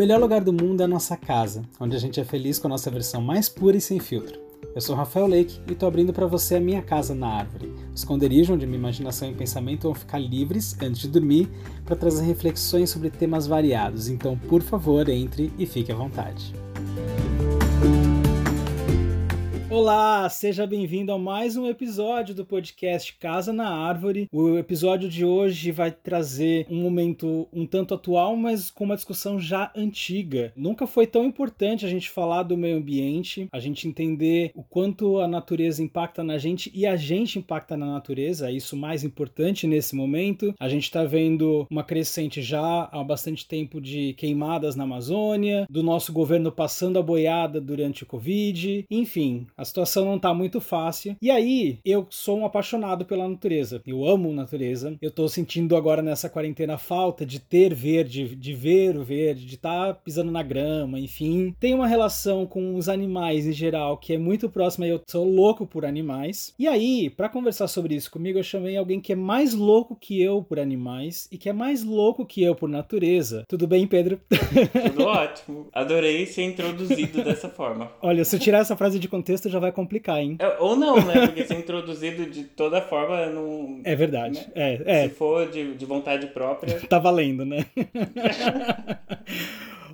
melhor lugar do mundo é a nossa casa, onde a gente é feliz com a nossa versão mais pura e sem filtro. Eu sou Rafael Lake e estou abrindo para você a minha casa na árvore, esconderijo onde minha imaginação e pensamento vão ficar livres antes de dormir para trazer reflexões sobre temas variados. Então, por favor, entre e fique à vontade. Olá, seja bem-vindo a mais um episódio do podcast Casa na Árvore. O episódio de hoje vai trazer um momento um tanto atual, mas com uma discussão já antiga. Nunca foi tão importante a gente falar do meio ambiente, a gente entender o quanto a natureza impacta na gente e a gente impacta na natureza, é isso mais importante nesse momento. A gente está vendo uma crescente já há bastante tempo de queimadas na Amazônia, do nosso governo passando a boiada durante o Covid, enfim a situação não tá muito fácil. E aí, eu sou um apaixonado pela natureza. Eu amo natureza. Eu tô sentindo agora nessa quarentena falta de ter verde, de ver o verde, de estar tá pisando na grama, enfim. Tem uma relação com os animais em geral que é muito próxima. Eu sou louco por animais. E aí, para conversar sobre isso comigo, eu chamei alguém que é mais louco que eu por animais e que é mais louco que eu por natureza. Tudo bem, Pedro? Tudo ótimo. Adorei ser introduzido dessa forma. Olha, se eu tirar essa frase de contexto, já vai complicar, hein? É, ou não, né? Porque ser introduzido de toda forma não. É verdade. Né? É, é. Se for de, de vontade própria. tá valendo, né?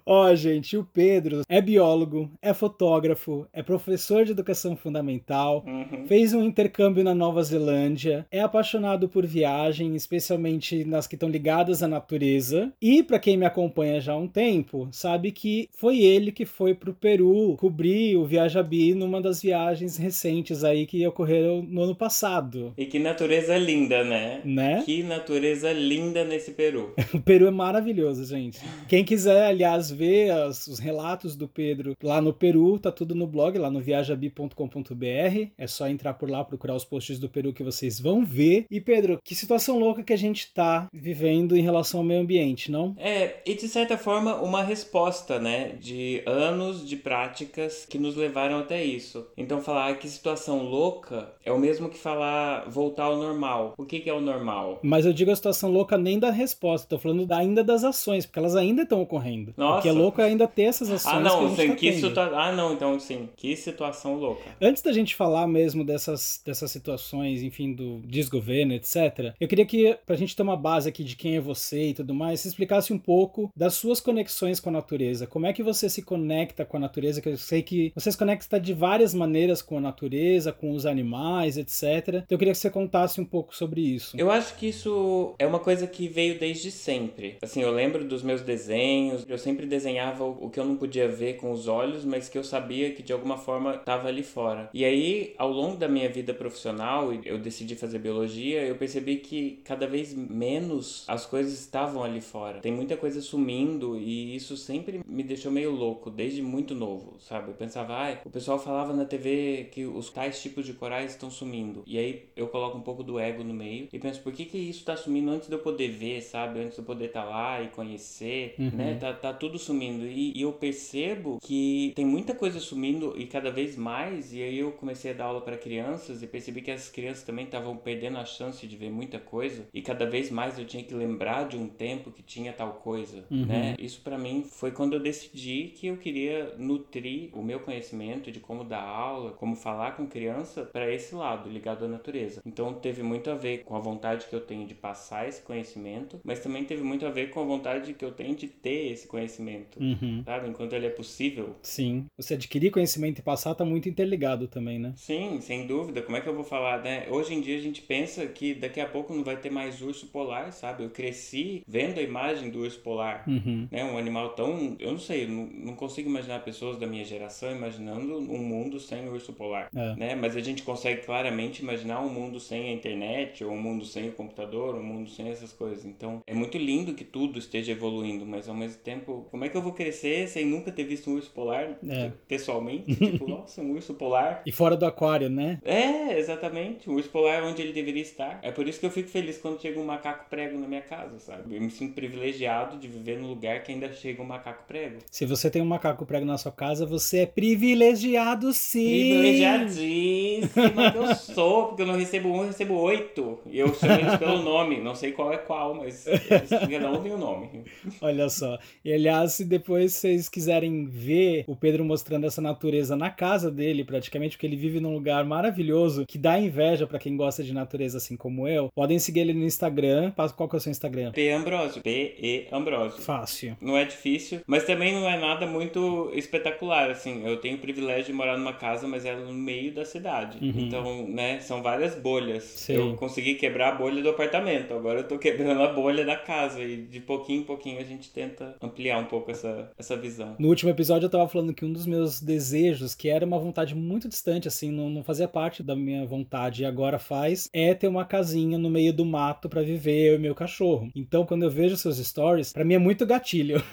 Ó, oh, gente, o Pedro é biólogo, é fotógrafo, é professor de educação fundamental, uhum. fez um intercâmbio na Nova Zelândia, é apaixonado por viagem, especialmente nas que estão ligadas à natureza. E para quem me acompanha já há um tempo, sabe que foi ele que foi pro Peru cobrir o Viajabi numa das viagens recentes aí que ocorreram no ano passado. E que natureza linda, né? Né? Que natureza linda nesse Peru. o Peru é maravilhoso, gente. Quem quiser, aliás, ver as, os relatos do Pedro lá no Peru, tá tudo no blog, lá no viajabi.com.br. É só entrar por lá, procurar os posts do Peru que vocês vão ver. E Pedro, que situação louca que a gente tá vivendo em relação ao meio ambiente, não? É, e de certa forma uma resposta, né, de anos de práticas que nos levaram até isso. Então falar que situação louca é o mesmo que falar voltar ao normal. O que, que é o normal? Mas eu digo a situação louca nem da resposta, tô falando ainda das ações, porque elas ainda estão ocorrendo. Nossa, que é louco ainda ter essas ações. Ah, não, que, tá que situa... Ah, não, então sim, que situação louca. Antes da gente falar mesmo dessas, dessas situações, enfim, do desgoverno, etc., eu queria que, pra gente ter uma base aqui de quem é você e tudo mais, você explicasse um pouco das suas conexões com a natureza. Como é que você se conecta com a natureza? Que eu sei que você se conecta de várias maneiras com a natureza, com os animais, etc. Então eu queria que você contasse um pouco sobre isso. Eu acho que isso é uma coisa que veio desde sempre. Assim, eu lembro dos meus desenhos, eu sempre desenhava o que eu não podia ver com os olhos, mas que eu sabia que de alguma forma estava ali fora. E aí, ao longo da minha vida profissional, eu decidi fazer biologia, eu percebi que cada vez menos as coisas estavam ali fora. Tem muita coisa sumindo e isso sempre me deixou meio louco, desde muito novo, sabe? Eu pensava, ah, o pessoal falava na TV que os tais tipos de corais estão sumindo. E aí eu coloco um pouco do ego no meio e penso, por que que isso está sumindo antes de eu poder ver, sabe? Antes de eu poder estar tá lá e conhecer, uhum. né? Tá, tá tudo sumindo. E, e, eu percebo que tem muita coisa sumindo e cada vez mais. E aí eu comecei a dar aula para crianças e percebi que as crianças também estavam perdendo a chance de ver muita coisa. E cada vez mais eu tinha que lembrar de um tempo que tinha tal coisa, uhum. né? Isso para mim foi quando eu decidi que eu queria nutrir o meu conhecimento de como dar aula, como falar com criança para esse lado, ligado à natureza. Então teve muito a ver com a vontade que eu tenho de passar esse conhecimento, mas também teve muito a ver com a vontade que eu tenho de ter esse conhecimento. Uhum. Sabe? Enquanto ele é possível. Sim. Você adquirir conhecimento e passar tá muito interligado também, né? Sim, sem dúvida. Como é que eu vou falar, né? Hoje em dia a gente pensa que daqui a pouco não vai ter mais urso polar, sabe? Eu cresci vendo a imagem do urso polar. Uhum. Né? Um animal tão. Eu não sei, não, não consigo imaginar pessoas da minha geração imaginando um mundo sem urso polar. É. Né? Mas a gente consegue claramente imaginar um mundo sem a internet, ou um mundo sem o computador, um mundo sem essas coisas. Então é muito lindo que tudo esteja evoluindo, mas ao mesmo tempo, como é que eu vou crescer sem nunca ter visto um urso polar é. pessoalmente? tipo, nossa, um urso polar. E fora do aquário, né? É, exatamente. Um urso polar é onde ele deveria estar. É por isso que eu fico feliz quando chega um macaco prego na minha casa, sabe? Eu me sinto privilegiado de viver num lugar que ainda chega um macaco prego. Se você tem um macaco prego na sua casa, você é privilegiado sim. Privilegiadíssimo que eu sou, porque eu não recebo um, eu recebo oito. E eu chamo eles pelo nome. Não sei qual é qual, mas cada um tem o nome. Olha só. E aliás, Aliás, se depois vocês quiserem ver o Pedro mostrando essa natureza na casa dele, praticamente, porque ele vive num lugar maravilhoso que dá inveja para quem gosta de natureza assim como eu, podem seguir ele no Instagram. Qual que é o seu Instagram? P Ambrosio. P-E Ambrosio. Fácil. Não é difícil, mas também não é nada muito espetacular, assim. Eu tenho o privilégio de morar numa casa, mas ela é no meio da cidade. Uhum. Então, né, são várias bolhas. Sim. Eu consegui quebrar a bolha do apartamento, agora eu tô quebrando a bolha da casa e de pouquinho em pouquinho a gente tenta ampliar um pouco essa, essa visão. No último episódio eu tava falando que um dos meus desejos, que era uma vontade muito distante, assim, não, não fazia parte da minha vontade e agora faz, é ter uma casinha no meio do mato para viver eu e meu cachorro. Então, quando eu vejo seus stories, para mim é muito gatilho.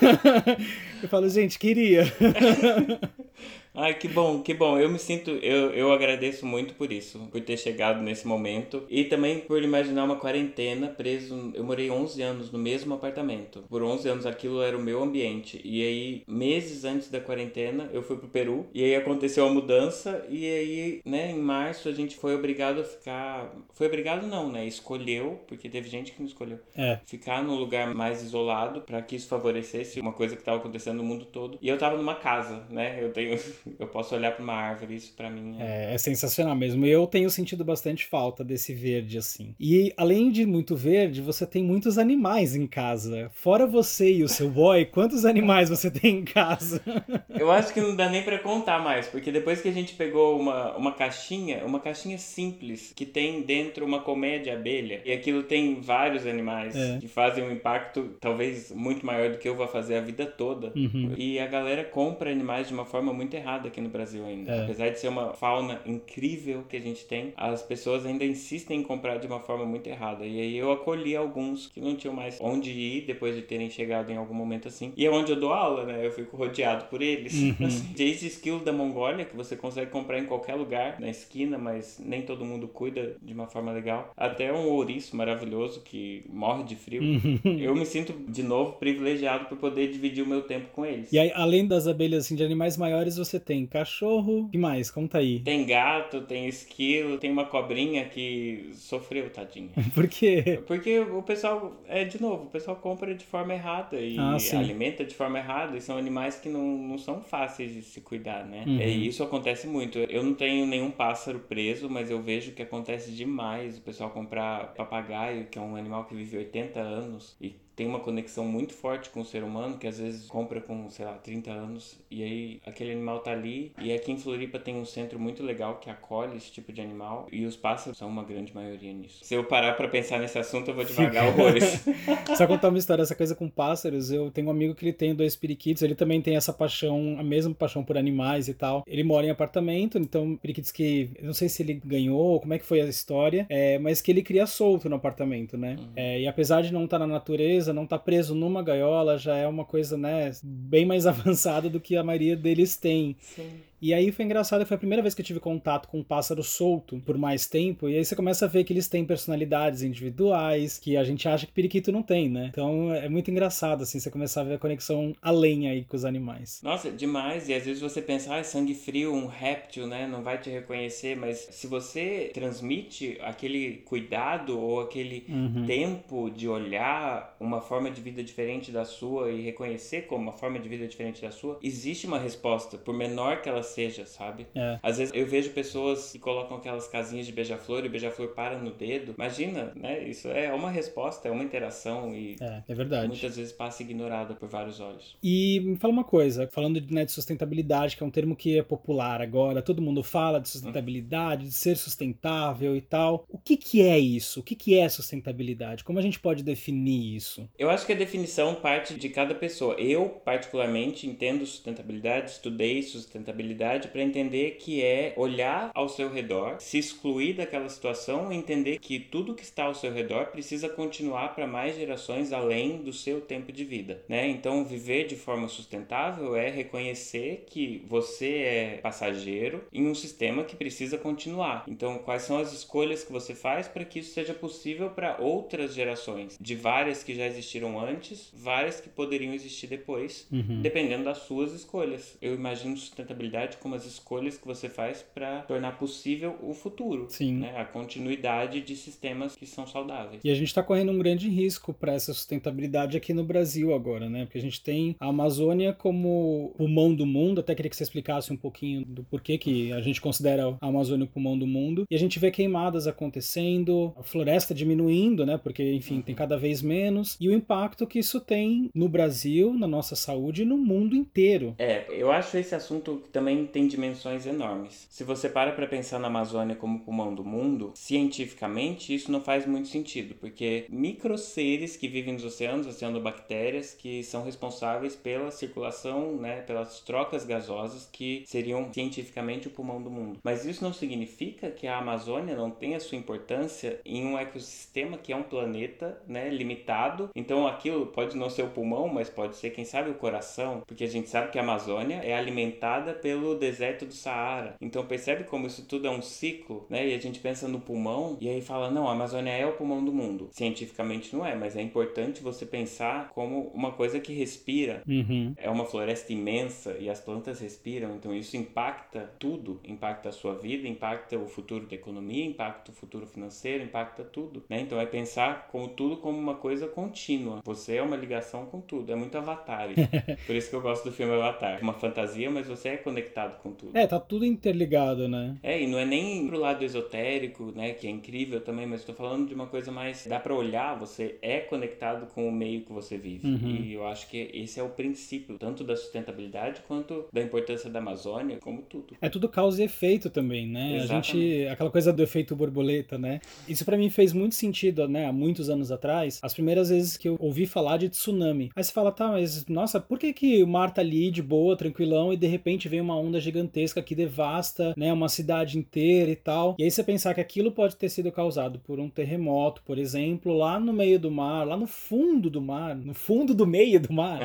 eu falo, gente, queria. Ai, que bom, que bom. Eu me sinto, eu, eu agradeço muito por isso, por ter chegado nesse momento e também por imaginar uma quarentena preso. Eu morei 11 anos no mesmo apartamento. Por 11 anos aquilo era o meu ambiente. E aí, meses antes da quarentena, eu fui pro Peru e aí aconteceu a mudança e aí, né, em março a gente foi obrigado a ficar, foi obrigado não, né, escolheu, porque teve gente que não escolheu. É. Ficar num lugar mais isolado para que isso favorecesse uma coisa que estava acontecendo no mundo todo. E eu tava numa casa, né? Eu tenho eu posso olhar para uma árvore, isso para mim é... é... é. sensacional mesmo. Eu tenho sentido bastante falta desse verde assim. E além de muito verde, você tem muitos animais em casa. Fora você e o seu boy, quantos animais você tem em casa? eu acho que não dá nem para contar mais, porque depois que a gente pegou uma, uma caixinha, uma caixinha simples, que tem dentro uma colmeia de abelha, e aquilo tem vários animais é. que fazem um impacto talvez muito maior do que eu vou fazer a vida toda. Uhum. E a galera compra animais de uma forma muito errada aqui no Brasil ainda. É. Apesar de ser uma fauna incrível que a gente tem, as pessoas ainda insistem em comprar de uma forma muito errada. E aí eu acolhi alguns que não tinham mais onde ir depois de terem chegado em algum momento assim. E é onde eu dou aula, né? Eu fico rodeado por eles. Uhum. Assim, desde skill da Mongólia, que você consegue comprar em qualquer lugar, na esquina, mas nem todo mundo cuida de uma forma legal, até um ouriço maravilhoso que morre de frio. Uhum. Eu me sinto, de novo, privilegiado por poder dividir o meu tempo com eles. E aí, além das abelhas assim, de animais maiores, você tem cachorro. que mais? Conta aí. Tem gato, tem esquilo, tem uma cobrinha que sofreu, tadinha. Por quê? Porque o pessoal, é de novo, o pessoal compra de forma errada e ah, alimenta de forma errada. E são animais que não, não são fáceis de se cuidar, né? Uhum. É, isso acontece muito. Eu não tenho nenhum pássaro preso, mas eu vejo que acontece demais o pessoal comprar papagaio, que é um animal que vive 80 anos e tem uma conexão muito forte com o ser humano, que às vezes compra com, sei lá, 30 anos, e aí aquele animal tá ali. E aqui em Floripa tem um centro muito legal que acolhe esse tipo de animal, e os pássaros são uma grande maioria nisso. Se eu parar para pensar nesse assunto, eu vou devagar horrores. Só contar uma história, essa coisa com pássaros, eu tenho um amigo que ele tem dois periquitos, ele também tem essa paixão, a mesma paixão por animais e tal. Ele mora em apartamento, então periquitos que, não sei se ele ganhou, como é que foi a história, é, mas que ele cria solto no apartamento, né? Uhum. É, e apesar de não estar tá na natureza, não tá preso numa gaiola, já é uma coisa, né, bem mais avançada do que a maioria deles tem. Sim. E aí foi engraçado, foi a primeira vez que eu tive contato com um pássaro solto por mais tempo, e aí você começa a ver que eles têm personalidades individuais, que a gente acha que periquito não tem, né? Então é muito engraçado, assim, você começar a ver a conexão além aí com os animais. Nossa, demais, e às vezes você pensa, ah, sangue frio, um réptil, né, não vai te reconhecer, mas se você transmite aquele cuidado ou aquele uhum. tempo de olhar uma forma de vida diferente da sua e reconhecer como uma forma de vida diferente da sua, existe uma resposta, por menor que ela seja, sabe? É. Às vezes eu vejo pessoas que colocam aquelas casinhas de beija-flor e o beija-flor para no dedo. Imagina, né? Isso é uma resposta, é uma interação e é, é verdade. muitas vezes passa ignorada por vários olhos. E me fala uma coisa, falando de, né, de sustentabilidade, que é um termo que é popular agora, todo mundo fala de sustentabilidade, de ser sustentável e tal. O que que é isso? O que que é sustentabilidade? Como a gente pode definir isso? Eu acho que a definição parte de cada pessoa. Eu, particularmente, entendo sustentabilidade, estudei sustentabilidade para entender que é olhar ao seu redor, se excluir daquela situação e entender que tudo que está ao seu redor precisa continuar para mais gerações além do seu tempo de vida, né? Então, viver de forma sustentável é reconhecer que você é passageiro em um sistema que precisa continuar. Então, quais são as escolhas que você faz para que isso seja possível para outras gerações, de várias que já existiram antes, várias que poderiam existir depois, uhum. dependendo das suas escolhas. Eu imagino sustentabilidade como as escolhas que você faz para tornar possível o futuro. Sim. Né? A continuidade de sistemas que são saudáveis. E a gente está correndo um grande risco para essa sustentabilidade aqui no Brasil agora, né? Porque a gente tem a Amazônia como pulmão do mundo. Até queria que você explicasse um pouquinho do porquê que a gente considera a Amazônia o pulmão do mundo. E a gente vê queimadas acontecendo, a floresta diminuindo, né? Porque, enfim, tem cada vez menos. E o impacto que isso tem no Brasil, na nossa saúde e no mundo inteiro. É, eu acho esse assunto que também tem dimensões enormes. Se você para para pensar na Amazônia como pulmão do mundo, cientificamente isso não faz muito sentido, porque microseres que vivem nos oceanos, oceanobactérias, que são responsáveis pela circulação, né, pelas trocas gasosas que seriam cientificamente o pulmão do mundo. Mas isso não significa que a Amazônia não tenha sua importância em um ecossistema que é um planeta, né, limitado. Então aquilo pode não ser o pulmão, mas pode ser, quem sabe, o coração, porque a gente sabe que a Amazônia é alimentada pelo deserto do Saara. Então percebe como isso tudo é um ciclo, né? E a gente pensa no pulmão e aí fala, não, a Amazônia é o pulmão do mundo. Cientificamente não é, mas é importante você pensar como uma coisa que respira. Uhum. É uma floresta imensa e as plantas respiram, então isso impacta tudo, impacta a sua vida, impacta o futuro da economia, impacta o futuro financeiro, impacta tudo, né? Então é pensar como tudo como uma coisa contínua. Você é uma ligação com tudo, é muito Avatar. Por isso que eu gosto do filme Avatar. Uma fantasia, mas você é conectado com tudo. É, tá tudo interligado, né? É, e não é nem pro lado esotérico, né, que é incrível também, mas estou falando de uma coisa mais dá para olhar, você é conectado com o meio que você vive. Uhum. E eu acho que esse é o princípio, tanto da sustentabilidade quanto da importância da Amazônia, como tudo. É tudo causa e efeito também, né? Exatamente. A gente, aquela coisa do efeito borboleta, né? Isso para mim fez muito sentido, né? Há muitos anos atrás, as primeiras vezes que eu ouvi falar de tsunami. Aí você fala, tá, mas nossa, por que que o mar tá ali de boa, tranquilão, e de repente vem uma onda gigantesca que devasta, né, uma cidade inteira e tal. E aí você pensar que aquilo pode ter sido causado por um terremoto, por exemplo, lá no meio do mar, lá no fundo do mar, no fundo do meio do mar.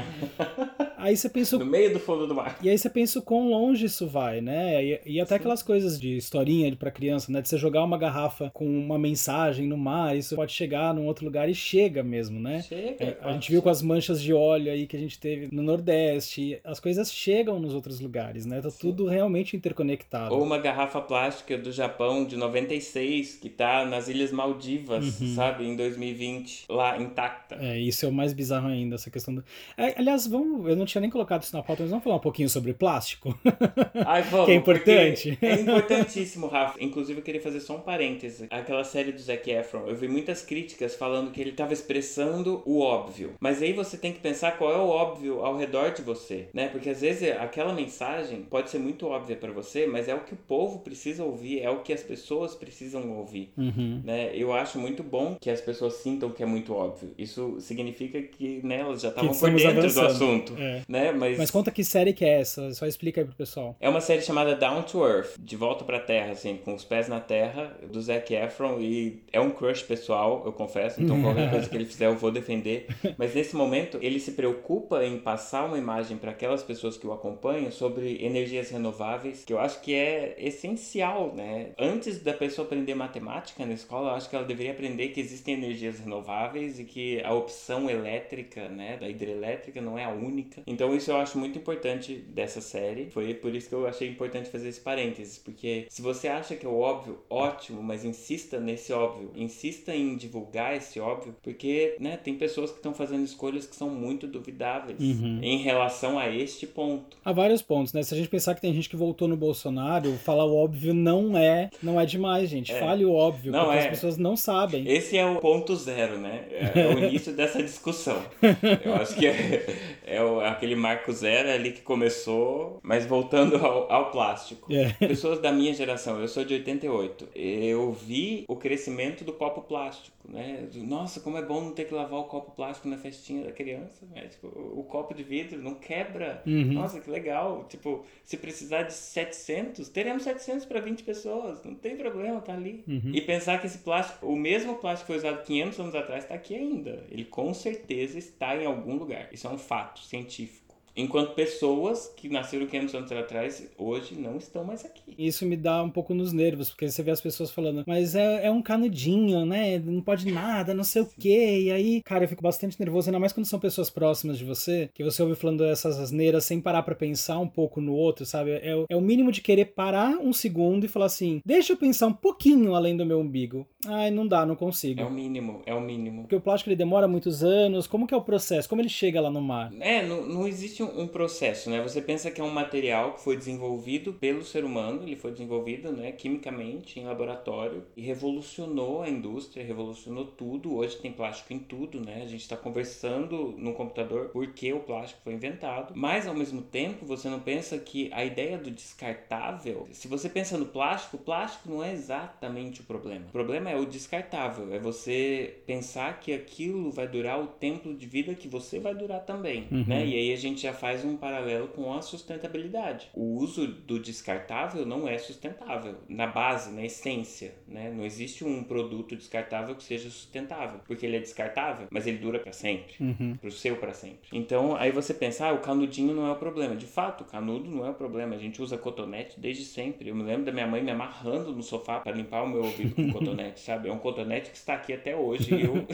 aí você pensa No meio do fundo do mar. e aí você pensa o quão longe isso vai, né? E, e até aquelas coisas de historinha pra criança, né? De você jogar uma garrafa com uma mensagem no mar, isso pode chegar num outro lugar e chega mesmo, né? Chega. É, a gente viu com as manchas de óleo aí que a gente teve no Nordeste, as coisas chegam nos outros lugares, né? Tá tudo realmente interconectado. Ou uma garrafa plástica do Japão de 96 que tá nas Ilhas Maldivas, sabe, em 2020, lá intacta. É, isso é o mais bizarro ainda, essa questão do. É, aliás, vamos, eu não tinha nem colocado isso na pauta, mas vamos falar um pouquinho sobre plástico. Ai, vamos, Que é importante. É importantíssimo, Rafa. Inclusive, eu queria fazer só um parêntese. Aquela série do Zac Efron, eu vi muitas críticas falando que ele estava expressando o óbvio. Mas aí você tem que pensar qual é o óbvio ao redor de você, né? Porque às vezes aquela mensagem pode ser muito óbvia para você, mas é o que o povo precisa ouvir, é o que as pessoas precisam ouvir. Uhum. Né? Eu acho muito bom que as pessoas sintam que é muito óbvio. Isso significa que né, elas já estavam por dentro do avançando. assunto. É. Né? Mas, Mas conta que série que é essa, só explica aí pro pessoal. é uma série chamada Down to Earth, de volta pra terra, assim, com os pés na terra, do Zac Efron, e é um crush pessoal, eu confesso, então qualquer coisa que ele fizer eu vou defender. Mas nesse momento, ele se preocupa em passar uma imagem para aquelas pessoas que o acompanham sobre energias renováveis, que eu acho que é essencial, né? Antes da pessoa aprender matemática na escola, eu acho que ela deveria aprender que existem energias renováveis e que a opção elétrica, né, da hidrelétrica não é a única. Então isso eu acho muito importante dessa série. Foi por isso que eu achei importante fazer esse parênteses, porque se você acha que é o óbvio, ótimo, mas insista nesse óbvio, insista em divulgar esse óbvio, porque, né, tem pessoas que estão fazendo escolhas que são muito duvidáveis Uhum. em relação a este ponto. Há vários pontos, né? Se a gente pensar que tem gente que voltou no Bolsonaro, falar o óbvio não é, não é demais, gente. É. Fale o óbvio, Não porque é. as pessoas não sabem. Esse é o ponto zero, né? É, é o início dessa discussão. Eu acho que é, é o- aquele marco zero ali que começou, mas voltando ao, ao plástico. É. Pessoas da minha geração, eu sou de 88, eu vi o crescimento do copo plástico, né? Nossa, como é bom não ter que lavar o copo plástico na festinha da criança, né? Tipo, o copo de vidro não quebra. Uhum. Nossa, que legal. Tipo, se precisar de 700, teremos 700 para 20 pessoas. Não tem problema, tá ali. Uhum. E pensar que esse plástico, o mesmo plástico que foi usado 500 anos atrás, está aqui ainda. Ele com certeza está em algum lugar. Isso é um fato científico. Enquanto pessoas que nasceram 500 anos atrás, hoje não estão mais aqui. Isso me dá um pouco nos nervos, porque você vê as pessoas falando, mas é, é um canudinho, né? Não pode nada, não sei o quê. E aí, cara, eu fico bastante nervoso, ainda mais quando são pessoas próximas de você, que você ouve falando essas asneiras sem parar para pensar um pouco no outro, sabe? É, é o mínimo de querer parar um segundo e falar assim: deixa eu pensar um pouquinho além do meu umbigo. Ai, não dá, não consigo. É o mínimo, é o mínimo. Porque o plástico ele demora muitos anos. Como que é o processo? Como ele chega lá no mar? É, não, não existe um, um processo, né? Você pensa que é um material que foi desenvolvido pelo ser humano, ele foi desenvolvido, né, quimicamente em laboratório e revolucionou a indústria, revolucionou tudo. Hoje tem plástico em tudo, né? A gente está conversando no computador porque o plástico foi inventado. Mas ao mesmo tempo, você não pensa que a ideia do descartável, se você pensa no plástico, o plástico não é exatamente o problema. O problema é o descartável, é você pensar que aquilo vai durar o tempo de vida que você vai durar também, uhum. né? E aí a gente já faz um paralelo com a sustentabilidade. O uso do descartável não é sustentável na base, na essência, né? Não existe um produto descartável que seja sustentável, porque ele é descartável, mas ele dura para sempre, uhum. pro seu para sempre. Então aí você pensa, ah, o canudinho não é o problema. De fato, o canudo não é o problema. A gente usa cotonete desde sempre. Eu me lembro da minha mãe me amarrando no sofá para limpar o meu ouvido com cotonete, sabe? É um cotonete que está aqui até hoje. E eu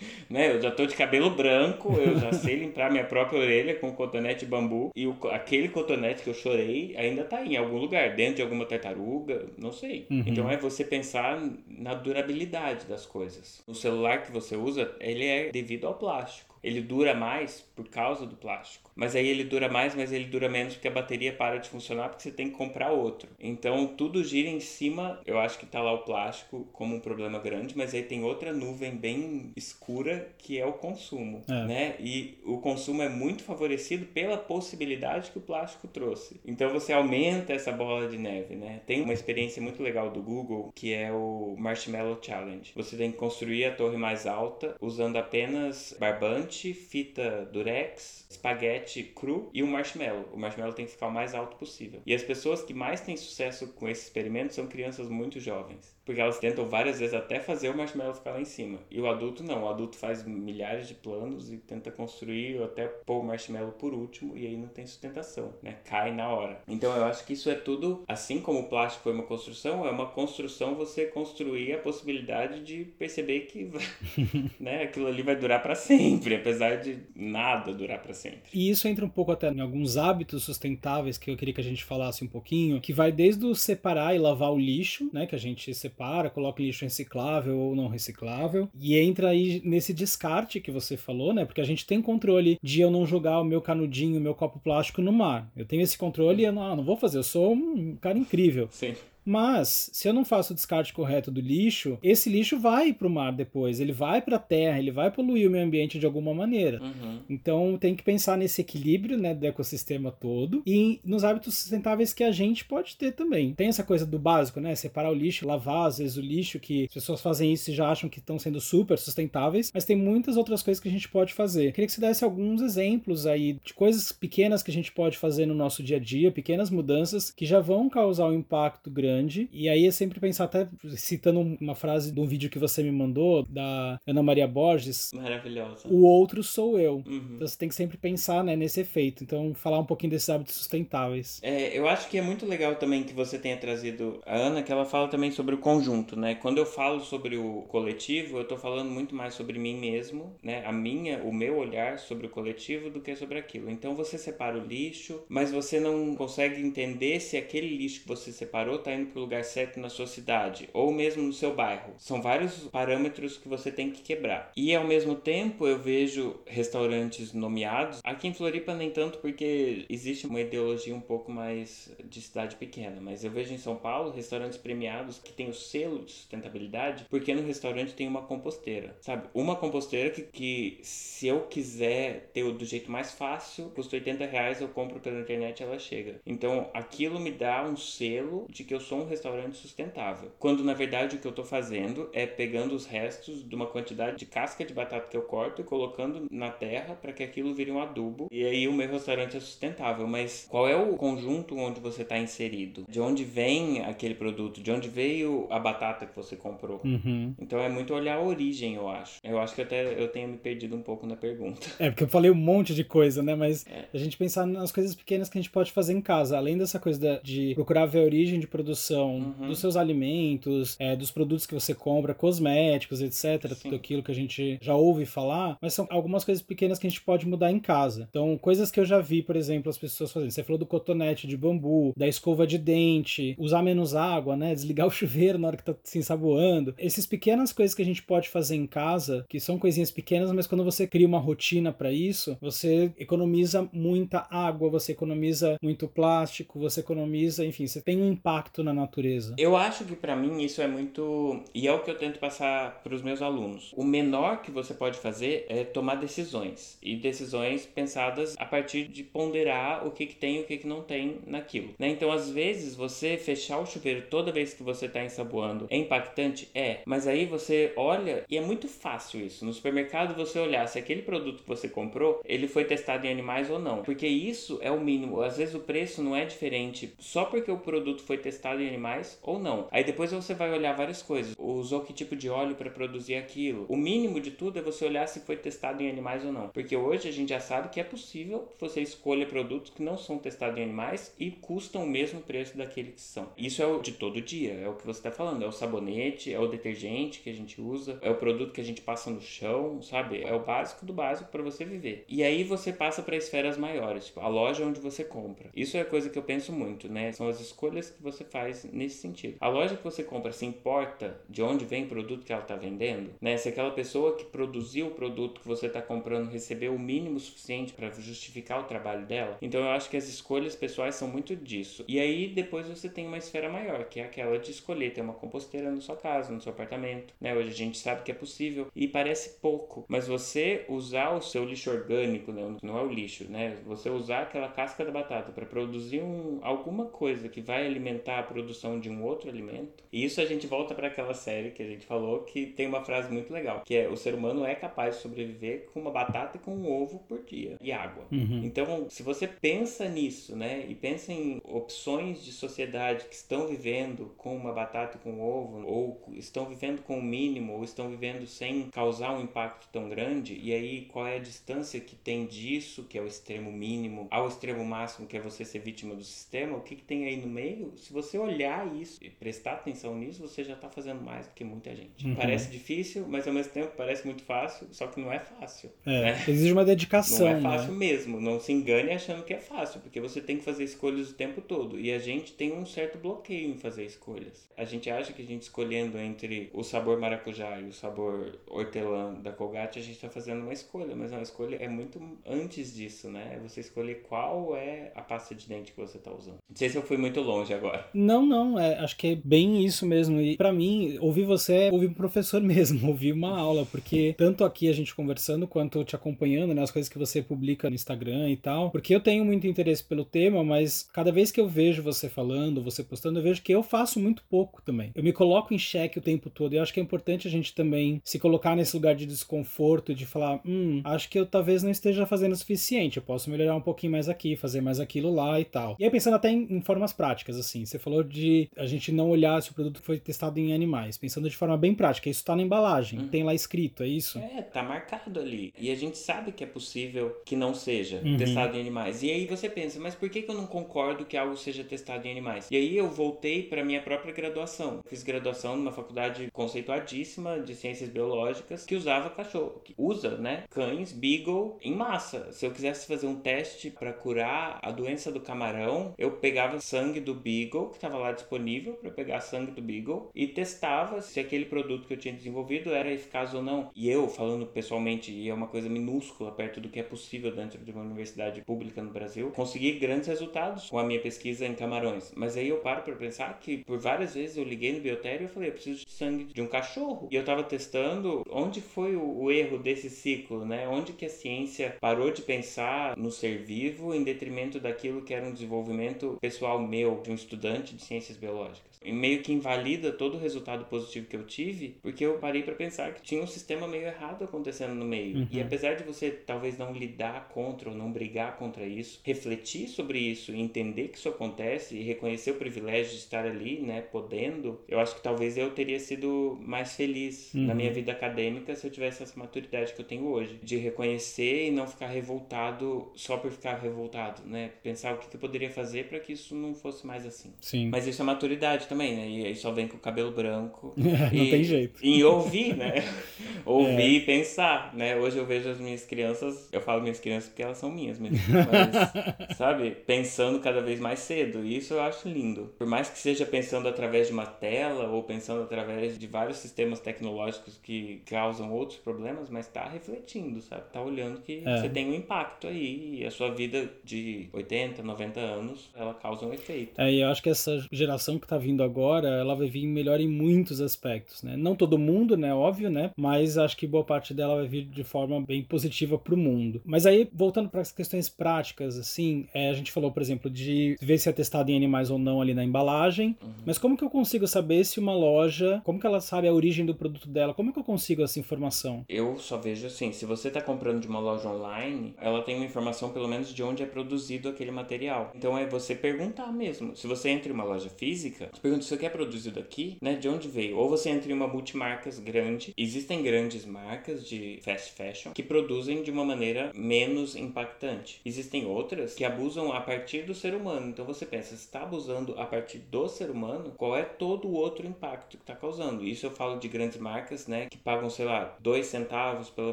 né? Eu já tô de cabelo branco, eu já sei limpar minha própria orelha com cotonete bambu. E o, aquele cotonete que eu chorei ainda tá em algum lugar, dentro de alguma tartaruga, não sei. Uhum. Então é você pensar na durabilidade das coisas. O celular que você usa, ele é devido ao plástico. Ele dura mais por causa do plástico. Mas aí ele dura mais, mas ele dura menos porque a bateria para de funcionar porque você tem que comprar outro. Então tudo gira em cima, eu acho que tá lá o plástico como um problema grande, mas aí tem outra nuvem bem escura que é o consumo, é. né? E o consumo é muito favorecido pela possibilidade que o plástico trouxe. Então você aumenta essa bola de neve, né? Tem uma experiência muito legal do Google que é o Marshmallow Challenge. Você tem que construir a torre mais alta usando apenas barbante, fita durex, espaguete cru e um marshmallow. O marshmallow tem que ficar o mais alto possível. E as pessoas que mais têm sucesso com esse experimento são crianças muito jovens. Porque elas tentam várias vezes até fazer o marshmallow ficar lá em cima. E o adulto não. O adulto faz milhares de planos e tenta construir ou até pôr o marshmallow por último e aí não tem sustentação, né? Cai na hora. Então eu acho que isso é tudo, assim como o plástico foi uma construção, é uma construção você construir a possibilidade de perceber que né, aquilo ali vai durar para sempre, apesar de nada durar para sempre. E isso entra um pouco até em alguns hábitos sustentáveis que eu queria que a gente falasse um pouquinho, que vai desde o separar e lavar o lixo, né, que a gente separa separa, coloca lixo reciclável ou não reciclável. E entra aí nesse descarte que você falou, né? Porque a gente tem controle de eu não jogar o meu canudinho, o meu copo plástico no mar. Eu tenho esse controle e eu não, ah, não vou fazer, eu sou um cara incrível. Sim. Mas, se eu não faço o descarte correto do lixo, esse lixo vai para o mar depois, ele vai para a terra, ele vai poluir o meio ambiente de alguma maneira. Uhum. Então, tem que pensar nesse equilíbrio né, do ecossistema todo e nos hábitos sustentáveis que a gente pode ter também. Tem essa coisa do básico, né? Separar o lixo, lavar, às vezes, o lixo, que as pessoas fazem isso e já acham que estão sendo super sustentáveis, mas tem muitas outras coisas que a gente pode fazer. Queria que você desse alguns exemplos aí de coisas pequenas que a gente pode fazer no nosso dia a dia, pequenas mudanças que já vão causar um impacto grande grande. E aí é sempre pensar, até citando uma frase de um vídeo que você me mandou, da Ana Maria Borges. Maravilhosa. O outro sou eu. Uhum. Então você tem que sempre pensar né, nesse efeito. Então, falar um pouquinho desses hábitos sustentáveis. É, eu acho que é muito legal também que você tenha trazido a Ana, que ela fala também sobre o conjunto, né? Quando eu falo sobre o coletivo, eu tô falando muito mais sobre mim mesmo, né? A minha, o meu olhar sobre o coletivo do que sobre aquilo. Então você separa o lixo, mas você não consegue entender se aquele lixo que você separou tá indo para o lugar certo na sua cidade ou mesmo no seu bairro. São vários parâmetros que você tem que quebrar. E ao mesmo tempo eu vejo restaurantes nomeados. Aqui em Floripa nem tanto porque existe uma ideologia um pouco mais de cidade pequena, mas eu vejo em São Paulo restaurantes premiados que têm o selo de sustentabilidade porque no restaurante tem uma composteira, sabe? Uma composteira que, que se eu quiser ter do jeito mais fácil, custa 80 reais, eu compro pela internet ela chega. Então aquilo me dá um selo de que eu sou sou um restaurante sustentável. Quando na verdade o que eu estou fazendo é pegando os restos de uma quantidade de casca de batata que eu corto e colocando na terra para que aquilo vire um adubo. E aí o meu restaurante é sustentável. Mas qual é o conjunto onde você está inserido? De onde vem aquele produto? De onde veio a batata que você comprou? Uhum. Então é muito olhar a origem, eu acho. Eu acho que até eu tenho me perdido um pouco na pergunta. É, porque eu falei um monte de coisa, né? Mas é. a gente pensar nas coisas pequenas que a gente pode fazer em casa. Além dessa coisa de procurar ver a origem de produção uhum. dos seus alimentos, é, dos produtos que você compra, cosméticos, etc. Sim. Tudo aquilo que a gente já ouve falar. Mas são algumas coisas pequenas que a gente pode mudar em casa. Então, coisas que eu já vi, por exemplo, as pessoas fazendo. Você falou do cotonete de bambu, da escova de dente, usar menos água, né? Desligar o chuveiro na hora que tá se ensaboando. Essas pequenas coisas que a gente pode fazer em casa, que são coisinhas pequenas, mas quando você cria uma rotina para isso, você economiza muita água, você economiza muito plástico, você economiza, enfim, você tem um impacto na natureza. Eu acho que para mim isso é muito e é o que eu tento passar para os meus alunos. O menor que você pode fazer é tomar decisões e decisões pensadas a partir de ponderar o que, que tem e o que, que não tem naquilo. Né? Então, às vezes, você fechar o chuveiro toda vez que você está ensaboando é impactante? É, mas aí você olha e é muito fácil isso. No supermercado, você olhar se aquele produto que você comprou ele foi testado em animais ou não, porque isso é o mínimo. Às vezes, o preço não é diferente só porque o produto foi testado em animais ou não. Aí depois você vai olhar várias coisas. Usou que tipo de óleo para produzir aquilo. O mínimo de tudo é você olhar se foi testado em animais ou não. Porque hoje a gente já sabe que é possível que você escolha produtos que não são testados em animais e custam o mesmo preço daquele que são. Isso é o de todo dia, é o que você está falando. É o sabonete, é o detergente que a gente usa, é o produto que a gente passa no chão, sabe? É o básico do básico para você viver. E aí você passa para esferas maiores, tipo a loja onde você compra. Isso é coisa que eu penso muito, né? São as escolhas que você faz nesse sentido. A loja que você compra se importa de onde vem o produto que ela está vendendo, né? Se aquela pessoa que produziu o produto que você está comprando recebeu o mínimo suficiente para justificar o trabalho dela. Então eu acho que as escolhas pessoais são muito disso. E aí depois você tem uma esfera maior, que é aquela de escolher ter uma composteira na sua casa, no seu apartamento, né? Hoje a gente sabe que é possível e parece pouco, mas você usar o seu lixo orgânico, né? não é o lixo, né? Você usar aquela casca da batata para produzir um, alguma coisa que vai alimentar a produção de um outro alimento. E isso a gente volta para aquela série que a gente falou que tem uma frase muito legal, que é o ser humano é capaz de sobreviver com uma batata e com um ovo por dia e água. Uhum. Então, se você pensa nisso, né, e pensa em opções de sociedade que estão vivendo com uma batata e com um ovo, ou estão vivendo com o mínimo, ou estão vivendo sem causar um impacto tão grande, e aí qual é a distância que tem disso, que é o extremo mínimo, ao extremo máximo, que é você ser vítima do sistema, o que, que tem aí no meio? Se você olhar isso e prestar atenção nisso, você já está fazendo mais do que muita gente. Uhum. Parece difícil, mas ao mesmo tempo parece muito fácil, só que não é fácil. É, né? exige uma dedicação. Não é fácil né? mesmo. Não se engane achando que é fácil, porque você tem que fazer escolhas o tempo todo. E a gente tem um certo bloqueio em fazer escolhas. A gente acha que a gente escolhendo entre o sabor maracujá e o sabor hortelã da Colgate, a gente está fazendo uma escolha, mas a escolha é muito antes disso, né? É você escolher qual é a pasta de dente que você está usando. Não sei se eu fui muito longe agora. Não, não, é, acho que é bem isso mesmo. E para mim, ouvir você é ouvir um professor mesmo, ouvir uma aula, porque tanto aqui a gente conversando quanto te acompanhando, né, as coisas que você publica no Instagram e tal, porque eu tenho muito interesse pelo tema, mas cada vez que eu vejo você falando, você postando, eu vejo que eu faço muito pouco também. Eu me coloco em xeque o tempo todo. E eu acho que é importante a gente também se colocar nesse lugar de desconforto, de falar, hum, acho que eu talvez não esteja fazendo o suficiente, eu posso melhorar um pouquinho mais aqui, fazer mais aquilo lá e tal. E aí pensando até em, em formas práticas, assim, você falou de a gente não olhar se o produto foi testado em animais, pensando de forma bem prática, isso tá na embalagem, uhum. tem lá escrito, é isso? É, tá marcado ali. E a gente sabe que é possível que não seja uhum. testado em animais. E aí você pensa, mas por que, que eu não concordo que algo seja testado em animais? E aí eu voltei para minha própria graduação. Fiz graduação numa faculdade conceituadíssima de ciências biológicas que usava cachorro, que usa, né, cães beagle em massa. Se eu quisesse fazer um teste para curar a doença do camarão, eu pegava sangue do beagle que estava lá disponível para pegar sangue do beagle e testava se aquele produto que eu tinha desenvolvido era eficaz ou não. E eu, falando pessoalmente, e é uma coisa minúscula perto do que é possível dentro de uma universidade pública no Brasil, consegui grandes resultados com a minha pesquisa em camarões. Mas aí eu paro para pensar que por várias vezes eu liguei no biotério e falei, eu preciso de sangue de um cachorro. E eu estava testando onde foi o, o, erro desse ciclo, né? Onde que a ciência parou de pensar no ser vivo em detrimento daquilo que era um desenvolvimento pessoal meu, de um estudante de ciências biológicas. Meio que invalida todo o resultado positivo que eu tive, porque eu parei para pensar que tinha um sistema meio errado acontecendo no meio. Uhum. E apesar de você talvez não lidar contra ou não brigar contra isso, refletir sobre isso e entender que isso acontece e reconhecer o privilégio de estar ali, né, podendo, eu acho que talvez eu teria sido mais feliz uhum. na minha vida acadêmica se eu tivesse essa maturidade que eu tenho hoje, de reconhecer e não ficar revoltado só por ficar revoltado, né? Pensar o que eu poderia fazer para que isso não fosse mais assim. Sim. Mas isso é maturidade também, né? E aí só vem com o cabelo branco. não e, tem jeito. E ouvir, né? ouvir é. e pensar, né? Hoje eu vejo as minhas crianças, eu falo minhas crianças porque elas são minhas mesmo, mas, sabe? Pensando cada vez mais cedo. E isso eu acho lindo. Por mais que seja pensando através de uma tela ou pensando através de vários sistemas tecnológicos que causam outros problemas, mas tá refletindo, sabe? Tá olhando que é. você tem um impacto aí e a sua vida de 80, 90 anos, ela causa um efeito. É, e eu acho que essa geração que tá vindo agora, ela vai vir melhor em muitos aspectos, né? Não todo mundo, né? Óbvio, né? Mas acho que boa parte dela vai vir de forma bem positiva pro mundo. Mas aí, voltando para as questões práticas, assim, é, a gente falou, por exemplo, de ver se é testado em animais ou não ali na embalagem, uhum. mas como que eu consigo saber se uma loja, como que ela sabe a origem do produto dela? Como que eu consigo essa informação? Eu só vejo assim, se você está comprando de uma loja online, ela tem uma informação pelo menos de onde é produzido aquele material. Então é você perguntar mesmo. Se você entra em uma loja física, pergunta se o que é produzido aqui, né, de onde veio. Ou você entra em uma multimarcas grande, existem grandes marcas de fast fashion que produzem de uma maneira menos impactante. Existem outras que abusam a partir do ser humano. Então você pensa, se está abusando a partir do ser humano, qual é todo o outro impacto que está causando? Isso eu falo de grandes marcas, né, que pagam, sei lá, dois centavos pela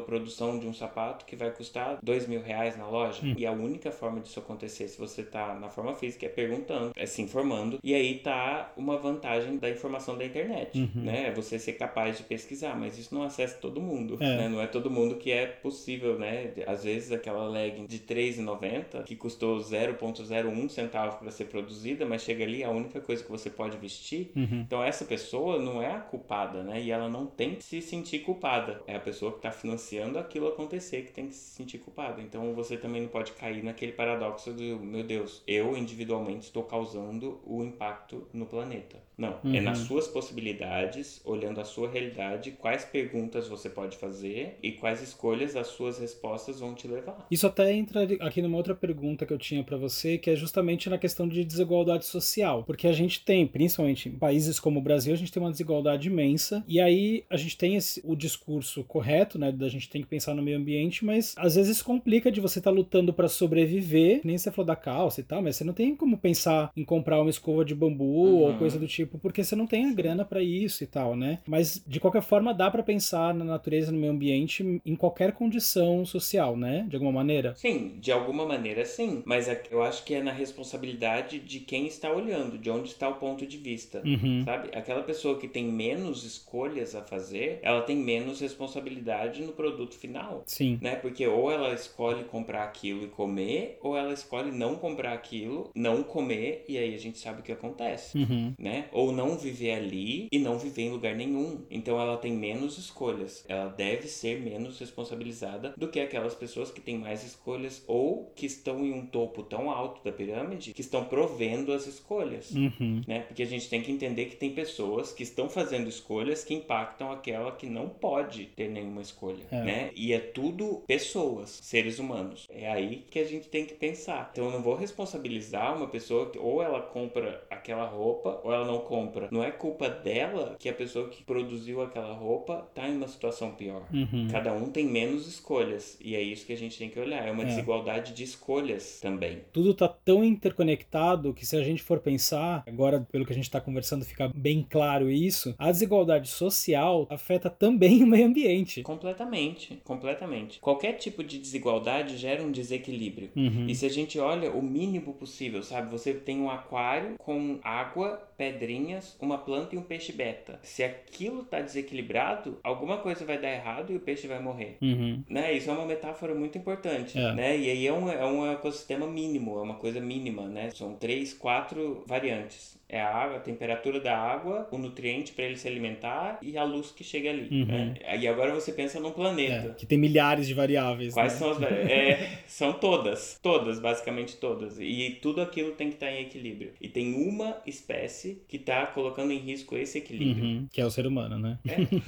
produção de um sapato que vai custar dois mil reais na loja. Hum. E a única forma disso acontecer, se você está na forma física, é perguntando, é se informando. E aí tá uma vantagem da informação da internet, uhum. né? É você ser capaz de pesquisar, mas isso não acessa todo mundo, é. né? Não é todo mundo que é possível, né? Às vezes aquela legging de R$3,90 que custou 0,01 centavo para ser produzida, mas chega ali a única coisa que você pode vestir. Uhum. Então essa pessoa não é a culpada, né? E ela não tem que se sentir culpada. É a pessoa que está financiando aquilo acontecer que tem que se sentir culpada. Então você também não pode cair naquele paradoxo do, meu Deus, eu individualmente estou causando o impacto no planeta planeta. Não, uhum. é nas uhum. suas possibilidades, olhando a sua realidade, quais perguntas você pode fazer e quais escolhas as suas respostas vão te levar. Isso até entra aqui numa outra pergunta que eu tinha para você, que é justamente na questão de desigualdade social, porque a gente tem, principalmente em países como o Brasil, a gente tem uma desigualdade imensa e aí a gente tem esse, o discurso correto, né, da gente tem que pensar no meio ambiente, mas às vezes complica de você estar tá lutando para sobreviver, nem você falou da calça e tal, mas você não tem como pensar em comprar uma escova de bambu uhum. ou coisa do tipo tipo, porque você não tem a grana para isso e tal, né? Mas de qualquer forma dá para pensar na natureza, no meio ambiente, em qualquer condição social, né? De alguma maneira? Sim, de alguma maneira sim. Mas é eu acho que é na responsabilidade de quem está olhando, de onde está o ponto de vista, uhum. sabe? Aquela pessoa que tem menos escolhas a fazer, ela tem menos responsabilidade no produto final. Sim. Né? Porque ou ela escolhe comprar aquilo e comer, ou ela escolhe não comprar aquilo, não comer, e aí a gente sabe o que acontece, uhum. né? Ou não viver ali e não viver em lugar nenhum. Então ela tem menos escolhas. Ela deve ser menos responsabilizada do que aquelas pessoas que têm mais escolhas ou que estão em um topo tão alto da pirâmide que estão provendo as escolhas, uhum. né? Porque a gente tem que entender que tem pessoas que estão fazendo escolhas que impactam aquela que não pode ter nenhuma escolha, é. né? E é tudo pessoas, seres humanos. É aí que a gente tem que pensar. Então eu não vou responsabilizar uma pessoa que ou ela compra aquela roupa ou ela não compra. Não é culpa dela que a pessoa que produziu aquela roupa tá em uma situação pior. Uhum. Cada um tem menos escolhas. E é isso que a gente tem que olhar. É uma é. desigualdade de escolhas também. Tudo tá tão interconectado que se a gente for pensar, agora pelo que a gente está conversando fica bem claro isso, a desigualdade social afeta também o meio ambiente. Completamente, completamente. Qualquer tipo de desigualdade gera um desequilíbrio. Uhum. E se a gente olha o mínimo possível, sabe? Você tem um aquário com água, pedrinha uma planta e um peixe beta. Se aquilo tá desequilibrado, alguma coisa vai dar errado e o peixe vai morrer. Uhum. Né? Isso é uma metáfora muito importante. É. Né? E aí é um, é um ecossistema mínimo, é uma coisa mínima, né? São três, quatro variantes É a água, a temperatura da água, o nutriente para ele se alimentar e a luz que chega ali. Uhum. Né? E agora você pensa num planeta. É, que tem milhares de variáveis. Quais né? são as é, São todas. Todas, basicamente todas. E tudo aquilo tem que estar em equilíbrio. E tem uma espécie que está colocando em risco esse equilíbrio. Uhum, que é o ser humano, né?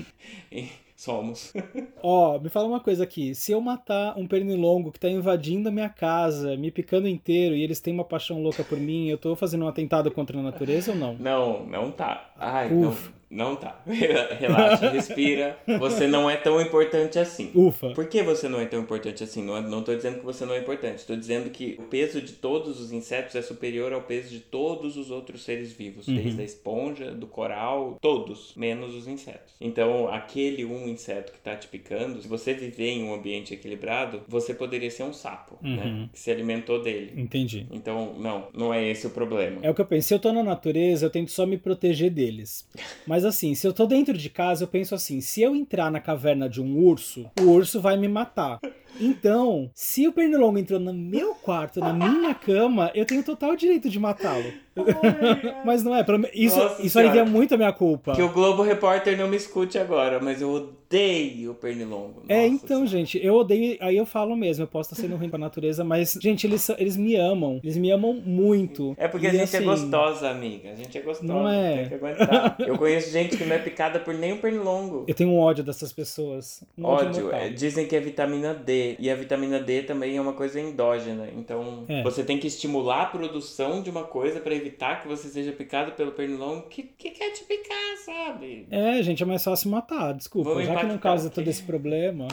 E somos. Ó, me fala uma coisa aqui. Se eu matar um pernilongo que tá invadindo a minha casa, me picando inteiro, e eles têm uma paixão louca por mim, eu tô fazendo um atentado contra a natureza ou não? Não, não tá. Ai, Ufa. não, não tá. Relaxa, respira. Você não é tão importante assim. Ufa. Por que você não é tão importante assim? Não, não tô dizendo que você não é importante. Estou dizendo que o peso de todos os insetos é superior ao peso de todos os outros seres vivos. Uhum. Desde a esponja, do coral, todos, menos os insetos. Então, aquele um inseto que tá te picando, se você viver em um ambiente equilibrado, você poderia ser um sapo, né? Uhum. Que se alimentou dele. Entendi. Então, não, não é esse o problema. É o que eu penso. Se eu tô na natureza, eu tento só me proteger deles. Mas assim, se eu tô dentro de casa, eu penso assim: se eu entrar na caverna de um urso, o urso vai me matar. Então, se o pernilongo entrou no meu quarto, na minha cama, eu tenho total direito de matá-lo. Mas não é, isso, Nossa isso Senhora. alivia muito a minha culpa. Que o Globo Repórter não me escute agora, mas eu odeio o pernilongo. É, Nossa então, Senhora. gente, eu odeio. Aí eu falo mesmo, eu posso estar sendo ruim pra natureza, mas, gente, eles, eles me amam. Eles me amam muito. É porque a E, gente é assim, gostosa, amiga. A gente é gostosa. Não é. Tem que aguentar. Eu conheço gente que não é picada por nenhum pernilongo. Eu tenho um ódio dessas pessoas. Um Ódio. mortal. é, dizem que é vitamina D. E a vitamina D também é uma coisa endógena. Então, É. você tem que estimular a produção de uma coisa pra evitar que você seja picado pelo pernilongo que, que quer te picar, sabe? É, gente, é mais fácil matar, desculpa. Vamos Já que não causa todo esse problema,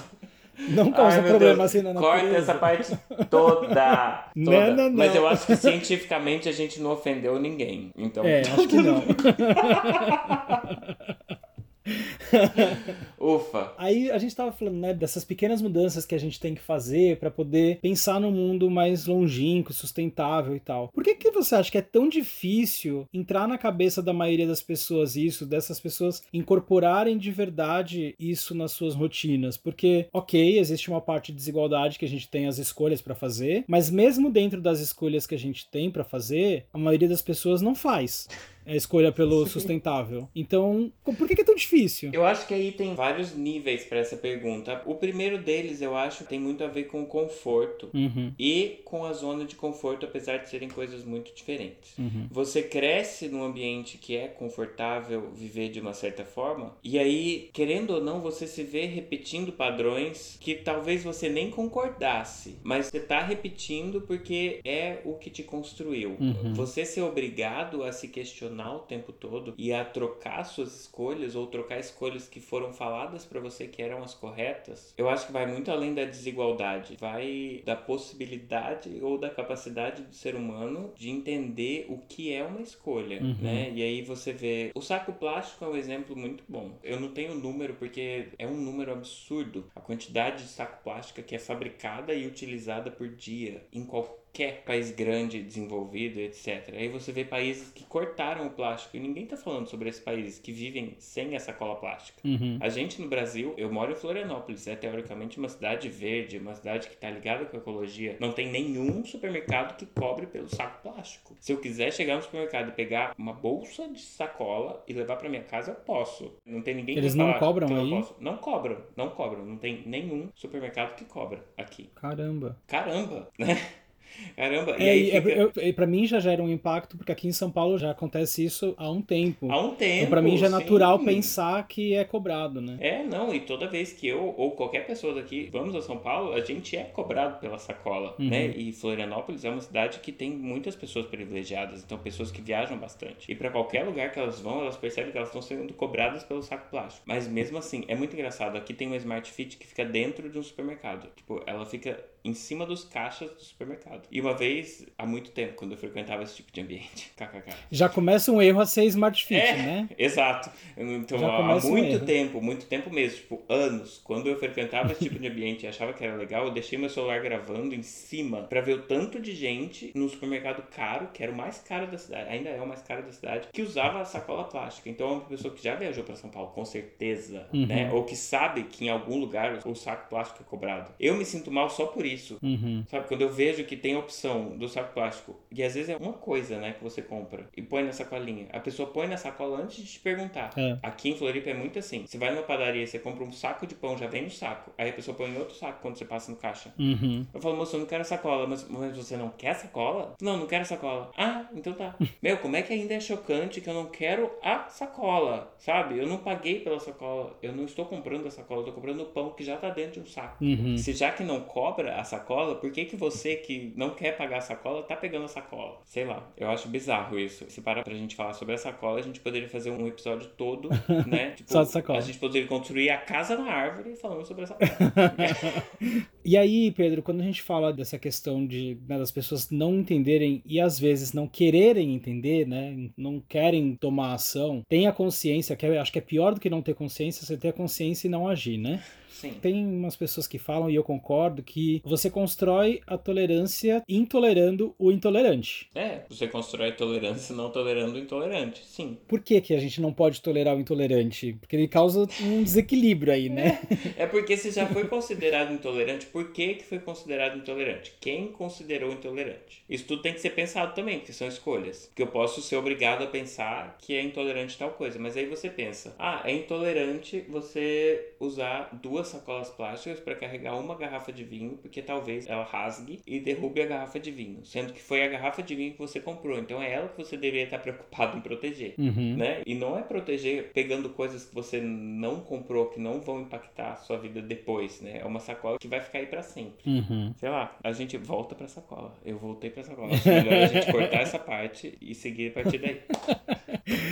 não causa Ai, problema Deus. assim na natureza. Corta essa parte toda. Não, toda. não, não. Mas eu acho que cientificamente a gente não ofendeu ninguém. Então, É, acho que não. ufa. Aí a gente tava falando, né, dessas pequenas mudanças que a gente tem que fazer pra poder pensar num mundo mais longínquo, sustentável e tal. Por que que você acha que é tão difícil entrar na cabeça da maioria das pessoas isso, dessas pessoas incorporarem de verdade isso nas suas rotinas? Porque, ok, existe uma parte de desigualdade que a gente tem as escolhas pra fazer, mas mesmo dentro das escolhas que a gente tem pra fazer, a maioria das pessoas não faz. É a escolha pelo sustentável. Então, por que é tão difícil? Eu acho que aí tem vários níveis pra essa pergunta. O primeiro deles, eu acho, tem muito a ver com o conforto. Uhum, E com a zona de conforto, apesar de serem coisas muito diferentes. uhum. Você cresce num ambiente que é confortável viver de uma certa forma, e aí, querendo ou não, você se vê repetindo padrões que talvez você nem concordasse, mas você tá repetindo porque é o que te construiu. Uhum. Você ser obrigado a se questionar o tempo todo e a trocar suas escolhas ou trocar escolhas que foram faladas pra você que eram as corretas, eu acho que vai muito além da desigualdade, vai da possibilidade ou da capacidade do ser humano de entender o que é uma escolha, Uhum. né? E aí você vê, o saco plástico é um exemplo muito bom. Eu não tenho número porque é um número absurdo a quantidade de saco plástico que é fabricada e utilizada por dia em qualquer país grande, desenvolvido, etc. Aí você vê países que cortaram o plástico e ninguém tá falando sobre esses países que vivem sem essa cola plástica. Uhum. A gente no Brasil, eu moro em Florianópolis, é teoricamente uma cidade verde, uma cidade que tá ligada com a ecologia. Não tem nenhum supermercado que cobre pelo saco plástico. Se eu quiser chegar no supermercado e pegar uma bolsa de sacola e levar pra minha casa, eu posso. Não tem ninguém Eles que não cobram que eu aí? Não, posso. não cobram, não cobram. Não tem nenhum supermercado que cobra aqui. Caramba. Caramba, né? Caramba, e É, aí é, fica... eu- pra mim já gera um impacto, porque aqui em São Paulo já acontece isso há um tempo. há um tempo. Então pra mim já é natural sim. pensar que é cobrado, né? É, não, e toda vez que eu ou qualquer pessoa daqui vamos a São Paulo, a gente é cobrado pela sacola, Uhum. né? E Florianópolis é uma cidade que tem muitas pessoas privilegiadas, então pessoas que viajam bastante. E pra qualquer lugar que elas vão, elas percebem que elas estão sendo cobradas pelo saco plástico. Mas mesmo assim, é muito engraçado. Aqui tem uma Smart Fit que fica dentro de um supermercado. Tipo, ela fica em cima dos caixas do supermercado. E uma vez, há muito tempo, quando eu frequentava esse tipo de ambiente, kkk. Já começa um erro a ser Smart Fit, É. né? Exato. Então, há um muito erro. tempo, muito tempo mesmo, tipo, anos, quando eu frequentava esse tipo de ambiente e achava que era legal, eu deixei meu celular gravando em cima pra ver o tanto de gente no supermercado caro, que era o mais caro da cidade, ainda é o mais caro da cidade, que usava a sacola plástica. Então, é uma pessoa que já viajou pra São Paulo, com certeza, Uhum. né? Ou que sabe que em algum lugar o saco plástico é cobrado. Eu me sinto mal só por isso. Isso. Uhum. Sabe, quando eu vejo que tem a opção do saco plástico, e às vezes é uma coisa, né, que você compra e põe na sacolinha. A pessoa põe na sacola antes de te perguntar. É. Aqui em Floripa é muito assim. Você vai numa padaria você compra um saco de pão, já vem no saco. Aí a pessoa põe em outro saco quando você passa no caixa. Uhum. Eu falo, moço, eu não quero sacola. Mas, mas você não quer sacola? Não, não quero sacola. Ah, então tá. Meu, como é que ainda é chocante que eu não quero a sacola, sabe? Eu não paguei pela sacola. Eu não estou comprando a sacola, eu tô comprando o pão que já tá dentro de um saco. Uhum. Se já que não cobra a sacola, por que que você que não quer pagar a sacola tá pegando a sacola? Sei lá, eu acho bizarro isso. Se parar pra gente falar sobre a sacola, a gente poderia fazer um episódio todo, né? Tipo, Só de sacola. A gente poderia construir a casa na árvore falando sobre a sacola. E aí, Pedro, quando a gente fala dessa questão de né, das pessoas não entenderem e às vezes não quererem entender, né, não querem tomar ação, tem a consciência, que eu acho que é pior do que não ter consciência, você ter a consciência e não agir, né? Sim. Tem umas pessoas que falam, e eu concordo, que você constrói a tolerância intolerando o intolerante. É, você constrói tolerância não tolerando o intolerante. Sim. Por que, que a gente não pode tolerar o intolerante? Porque ele causa um desequilíbrio aí, né? É porque se já foi considerado intolerante, por que, que foi considerado intolerante? Quem considerou intolerante? Isso tudo tem que ser pensado também, porque são escolhas. Que eu posso ser obrigado a pensar que é intolerante tal coisa, mas aí você pensa, ah, é intolerante você usar duas sacolas plásticas para carregar uma garrafa de vinho, porque talvez ela rasgue e derrube a garrafa de vinho, sendo que foi a garrafa de vinho que você comprou, então é ela que você deveria estar preocupado em proteger. Uhum. Né? E não é proteger pegando coisas que você não comprou, que não vão impactar a sua vida depois, né? É uma sacola que vai ficar aí pra sempre. Uhum. Sei lá, a gente volta pra sacola. Eu voltei pra sacola. Acho melhor a gente cortar essa parte e seguir a partir daí.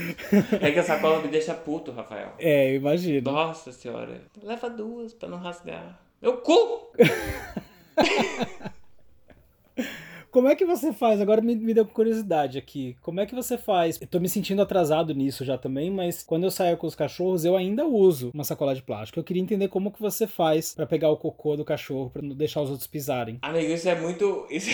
É que a sacola me deixa puto, Rafael. É, eu imagino. Nossa senhora. Leva duas pra não rasgar. Meu cu! Como é que você faz? Agora me, me deu curiosidade aqui. Como é que você faz? Eu tô me sentindo atrasado nisso já também, mas quando eu saio com os cachorros, eu ainda uso uma sacola de plástico. Eu queria entender como que você faz pra pegar o cocô do cachorro, pra não deixar os outros pisarem. Amigo, isso é muito. Isso...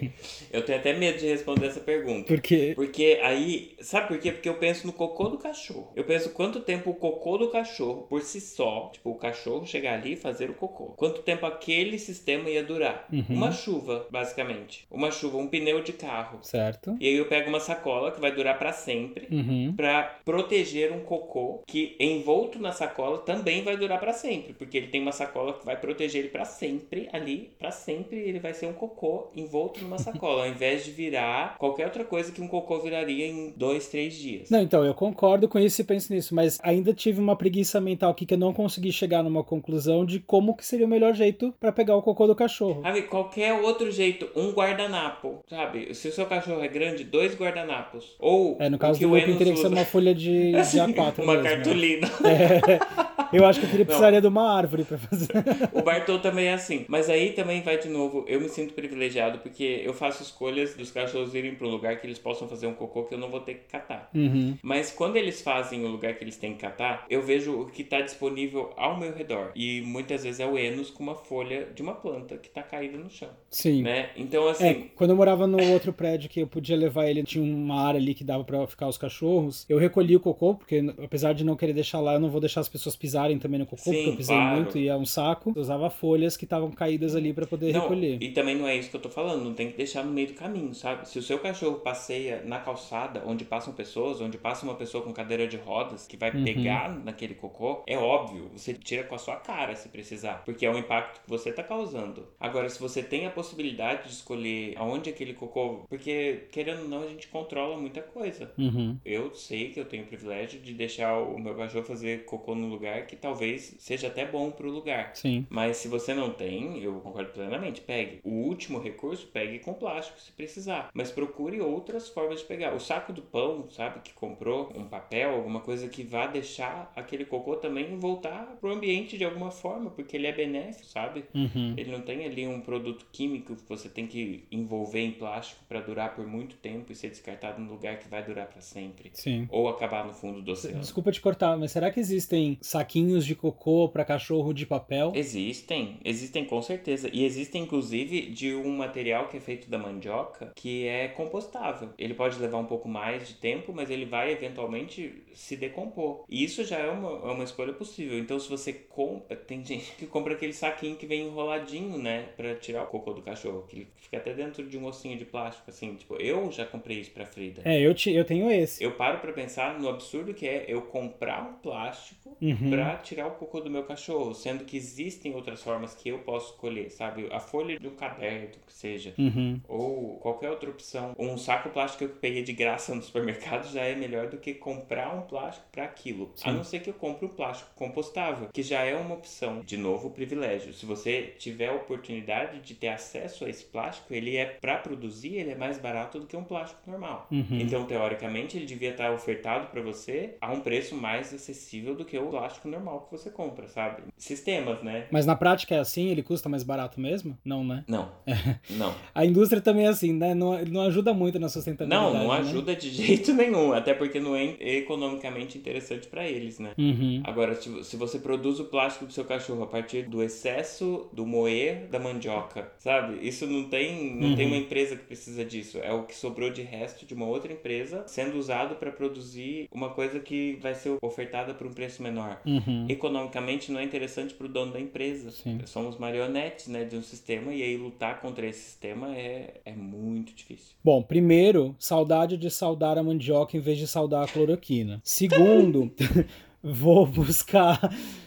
eu tenho até medo de responder essa pergunta. Por quê? Porque aí, sabe por quê? Porque eu penso no cocô do cachorro. Eu penso quanto tempo o cocô do cachorro, por si só, tipo, o cachorro chegar ali e fazer o cocô. Quanto tempo aquele sistema ia durar? Uhum. Uma chuva, basicamente. Uma chuva, um pneu de carro. Certo? E aí eu pego uma sacola que vai durar pra sempre. Uhum. Pra proteger um cocô que envolto na sacola também vai durar pra sempre, porque ele tem uma sacola que vai proteger ele pra sempre ali, pra sempre ele vai ser um cocô envolto numa sacola, ao invés de virar qualquer outra coisa que um cocô viraria em dois, três dias. Não, então, eu concordo com isso e penso nisso, mas ainda tive uma preguiça mental aqui que eu não consegui chegar numa conclusão de como que seria o melhor jeito pra pegar o cocô do cachorro. Sabe, qualquer outro jeito, um guardanapo, sabe? Se o seu cachorro é grande, dois guardanapos. Ou É, no caso que do Enos teria que ser uma folha de, de A4 uma mesmo, né? cartolina. Eu acho que ele precisaria de uma árvore pra fazer. O Bartol também é assim. Mas aí também vai de novo. Eu me sinto privilegiado porque eu faço escolhas dos cachorros irem para um lugar que eles possam fazer um cocô que eu não vou ter que catar. Uhum. Mas quando eles fazem o lugar que eles têm que catar, eu vejo o que está disponível ao meu redor. E muitas vezes é o Enos com uma folha de uma planta que está caída no chão. Sim. Né? Então, assim. É, quando eu morava no outro prédio que eu podia levar ele, tinha uma área ali que dava pra ficar os cachorros. Eu recolhi o cocô, porque apesar de não querer deixar lá, eu não vou deixar as pessoas pisarem também no cocô, Sim, porque eu pisei claro. muito e é um saco. Eu usava folhas que estavam caídas ali pra poder Não, recolher. e também não é isso que eu tô falando, não tem que deixar no meio do caminho, sabe? Se o seu cachorro passeia na calçada, onde passam pessoas, onde passa uma pessoa com cadeira de rodas que vai Uhum. pegar naquele cocô, é óbvio, você tira com a sua cara se precisar, porque é um impacto que você tá causando. Agora, se você tem a possibilidade de escolher aonde aquele cocô, porque querendo ou não, a gente controla muita coisa. Uhum. Eu sei que eu tenho o privilégio de deixar o meu cachorro fazer cocô num lugar que talvez seja até bom pro lugar. Sim. Mas se você não tem, eu concordo plenamente, pegue. O último recurso, pegue com plástico se precisar. Mas procure outras formas de pegar. O saco do pão, sabe, que comprou, um papel, alguma coisa que vá deixar aquele cocô também voltar pro ambiente de alguma forma, porque ele é benéfico, sabe? Uhum. Ele não tem ali um produto químico que você tem que envolver em plástico para durar por muito tempo e ser descartado num lugar que vai durar para sempre. Sim. Ou acabar no fundo do oceano. Desculpa te cortar, mas será que existem saquinhos de cocô para cachorro de papel? Existem, existem com certeza. E existem inclusive de um material que é feito da mandioca que é compostável. Ele pode levar um pouco mais de tempo, mas ele vai eventualmente se decompor. E isso já é uma, é uma escolha possível. Então, se você compra, tem gente que compra aquele saquinho que vem enroladinho, né, para tirar o cocô do cachorro, que ele fica até dentro de um ossinho de plástico, assim. Tipo, eu já comprei isso pra Frida. É, eu, te, eu tenho esse. Eu paro para pensar no absurdo que é eu comprar um plástico Uhum. pra tirar o cocô do meu cachorro, sendo que existem outras formas que eu posso escolher, sabe? A folha um caderno, que seja, Uhum. ou qualquer outra opção. Um saco plástico que eu peguei de graça no supermercado já é melhor do que comprar um plástico para aquilo. A não ser que eu compre um plástico compostável, que já é uma opção. De novo, privilégio. Se você tiver a oportunidade de ter acesso a esse plástico, ele é para produzir, ele é mais barato do que um plástico normal. Uhum. Então, teoricamente, ele devia estar ofertado para você a um preço mais acessível do que o plástico normal que você compra, sabe? Sistemas, né? Mas na prática é assim? Ele custa mais barato mesmo? Não, né? Não. Não. A indústria também é assim, né? Não, não ajuda muito na Não, sustentabilidade. não né? ajuda de jeito nenhum, até porque não é economicamente interessante para eles, né? Uhum. Agora, se você produz o plástico do seu cachorro a partir do excesso do moer da mandioca, sabe? Isso não tem, não tem Uhum. uma empresa que precisa disso. É o que sobrou de resto de uma outra empresa sendo usado para produzir uma coisa que vai ser ofertada por um preço menor. Uhum. Economicamente não é interessante para o dono da empresa. Sim. Somos marionetes, né, de um sistema e aí lutar contra esse sistema é, é muito difícil. Bom, primeiro, saudade de saudar a mandioca em vez de saudar a cloroquina. Segundo, vou buscar.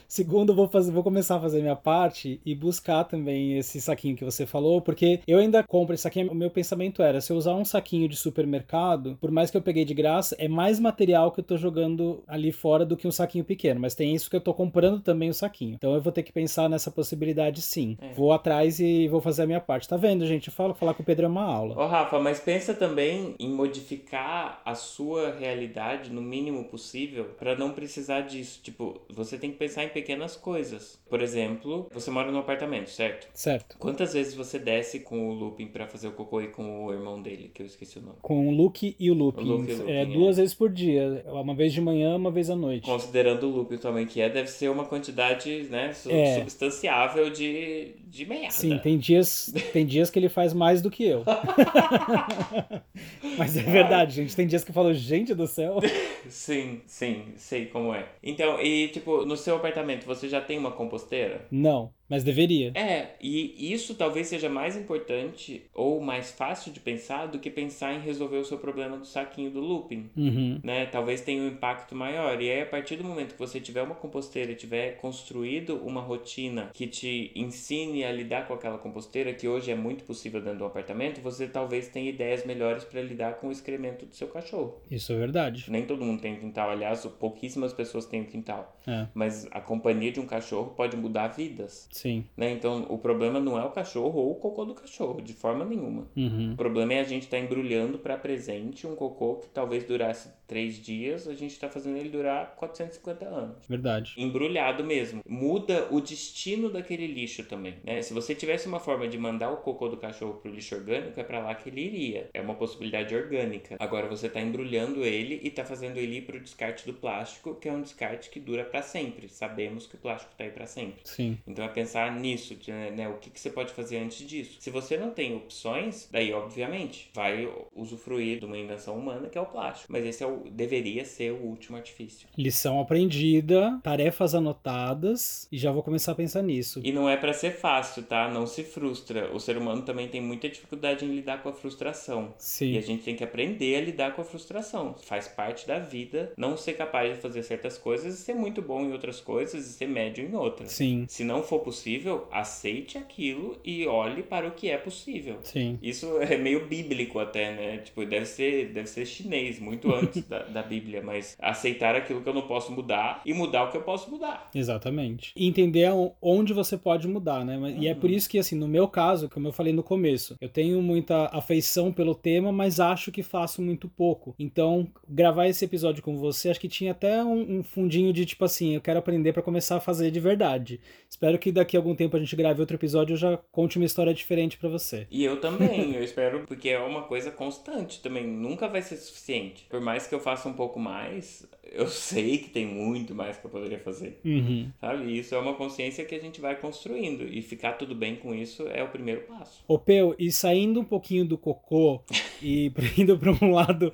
Segundo, vou fazer, vou começar a fazer minha parte e buscar também esse saquinho que você falou, porque eu ainda compro esse saquinho. O meu pensamento era: se eu usar um saquinho de supermercado, por mais que eu peguei de graça, é mais material que eu tô jogando ali fora do que um saquinho pequeno. Mas tem isso que eu tô comprando também o saquinho. Então eu vou ter que pensar nessa possibilidade sim. É. Vou atrás e vou fazer a minha parte. Tá vendo, gente? Eu falo, falar com o Pedro é uma aula. Ô Rafa, mas pensa também em modificar a sua realidade no mínimo possível para não precisar disso. Tipo, você tem que pensar em pequenas coisas. Por exemplo, você mora num apartamento, certo? Certo. Quantas vezes você desce com o Lupin para fazer o cocô e com o irmão dele, que eu esqueci o nome? Com o Luke e o Looping. O Luke e o Looping, é, é. duas vezes por dia. Uma vez de manhã, uma vez à noite. Considerando o Lupin também que é, deve ser uma quantidade, né, su- É. substanciável de, de merda. Sim, tem dias, tem dias que ele faz mais do que eu. Mas é verdade, gente. Tem dias que eu falo, gente do céu. Sim, sim, sei como é. Então, e tipo, no seu apartamento você já tem uma composteira? Não, mas deveria. É, e isso talvez seja mais importante ou mais fácil de pensar do que pensar em resolver o seu problema do saquinho do looping. Uhum. Né? Talvez tenha um impacto maior. E aí, a partir do momento que você tiver uma composteira e tiver construído uma rotina que te ensine a lidar com aquela composteira, que hoje é muito possível dentro do apartamento, você talvez tenha ideias melhores para lidar com o excremento do seu cachorro. Isso é verdade. Nem todo mundo tem quintal, aliás, pouquíssimas pessoas têm quintal. É, Mas a companhia de um cachorro pode mudar vidas. Sim. Né? Então, o problema não é o cachorro ou o cocô do cachorro, de forma nenhuma. Uhum. O problema é a gente estar embrulhando para presente um cocô que talvez durasse três dias, a gente está fazendo ele durar 450 anos. Verdade. Embrulhado mesmo. Muda o destino daquele lixo também, né? Se você tivesse uma forma de mandar o cocô do cachorro pro lixo orgânico, é para lá que ele iria. É uma possibilidade orgânica. Agora você tá embrulhando ele e tá fazendo ele ir pro descarte do plástico, que é um descarte que dura para sempre. Sabemos que o plástico tá aí para sempre. Sim. Então é pensar nisso, né? O que, que você pode fazer antes disso. Se você não tem opções, daí obviamente vai usufruir de uma invenção humana que é o plástico. Mas esse é o, deveria ser o último artifício. Lição aprendida, tarefas anotadas e já vou começar a pensar nisso. E não é pra ser fácil, tá? Não se frustra. O ser humano também tem muita dificuldade em lidar com a frustração. Sim. E a gente tem que aprender a lidar com a frustração. Faz parte da vida não ser capaz de fazer certas coisas e ser muito bom em outras coisas e ser médio em outras. Sim. Se não for possível, aceite aquilo e olhe para o que é possível. Sim. Isso é meio bíblico até, né? Tipo, deve ser, deve ser chinês, muito antes. da, da Bíblia, mas aceitar aquilo que eu não posso mudar e mudar o que eu posso mudar. Exatamente. E entender onde você pode mudar, né? E uhum. é por isso que, assim, no meu caso, como eu falei no começo, eu tenho muita afeição pelo tema, mas acho que faço muito pouco. Então, gravar esse episódio com você, acho que tinha até um, um fundinho de tipo assim, eu quero aprender para começar a fazer de verdade. Espero que daqui a algum tempo a gente grave outro episódio e eu já conte uma história diferente para você. E eu também, eu espero, porque é uma coisa constante também, nunca vai ser suficiente. Por mais que eu faça um pouco mais, eu sei que tem muito mais que eu poderia fazer. Uhum. Sabe? E isso é uma consciência que a gente vai construindo. E ficar tudo bem com isso é o primeiro passo. Ô, Peu, e saindo um pouquinho do cocô e indo para um lado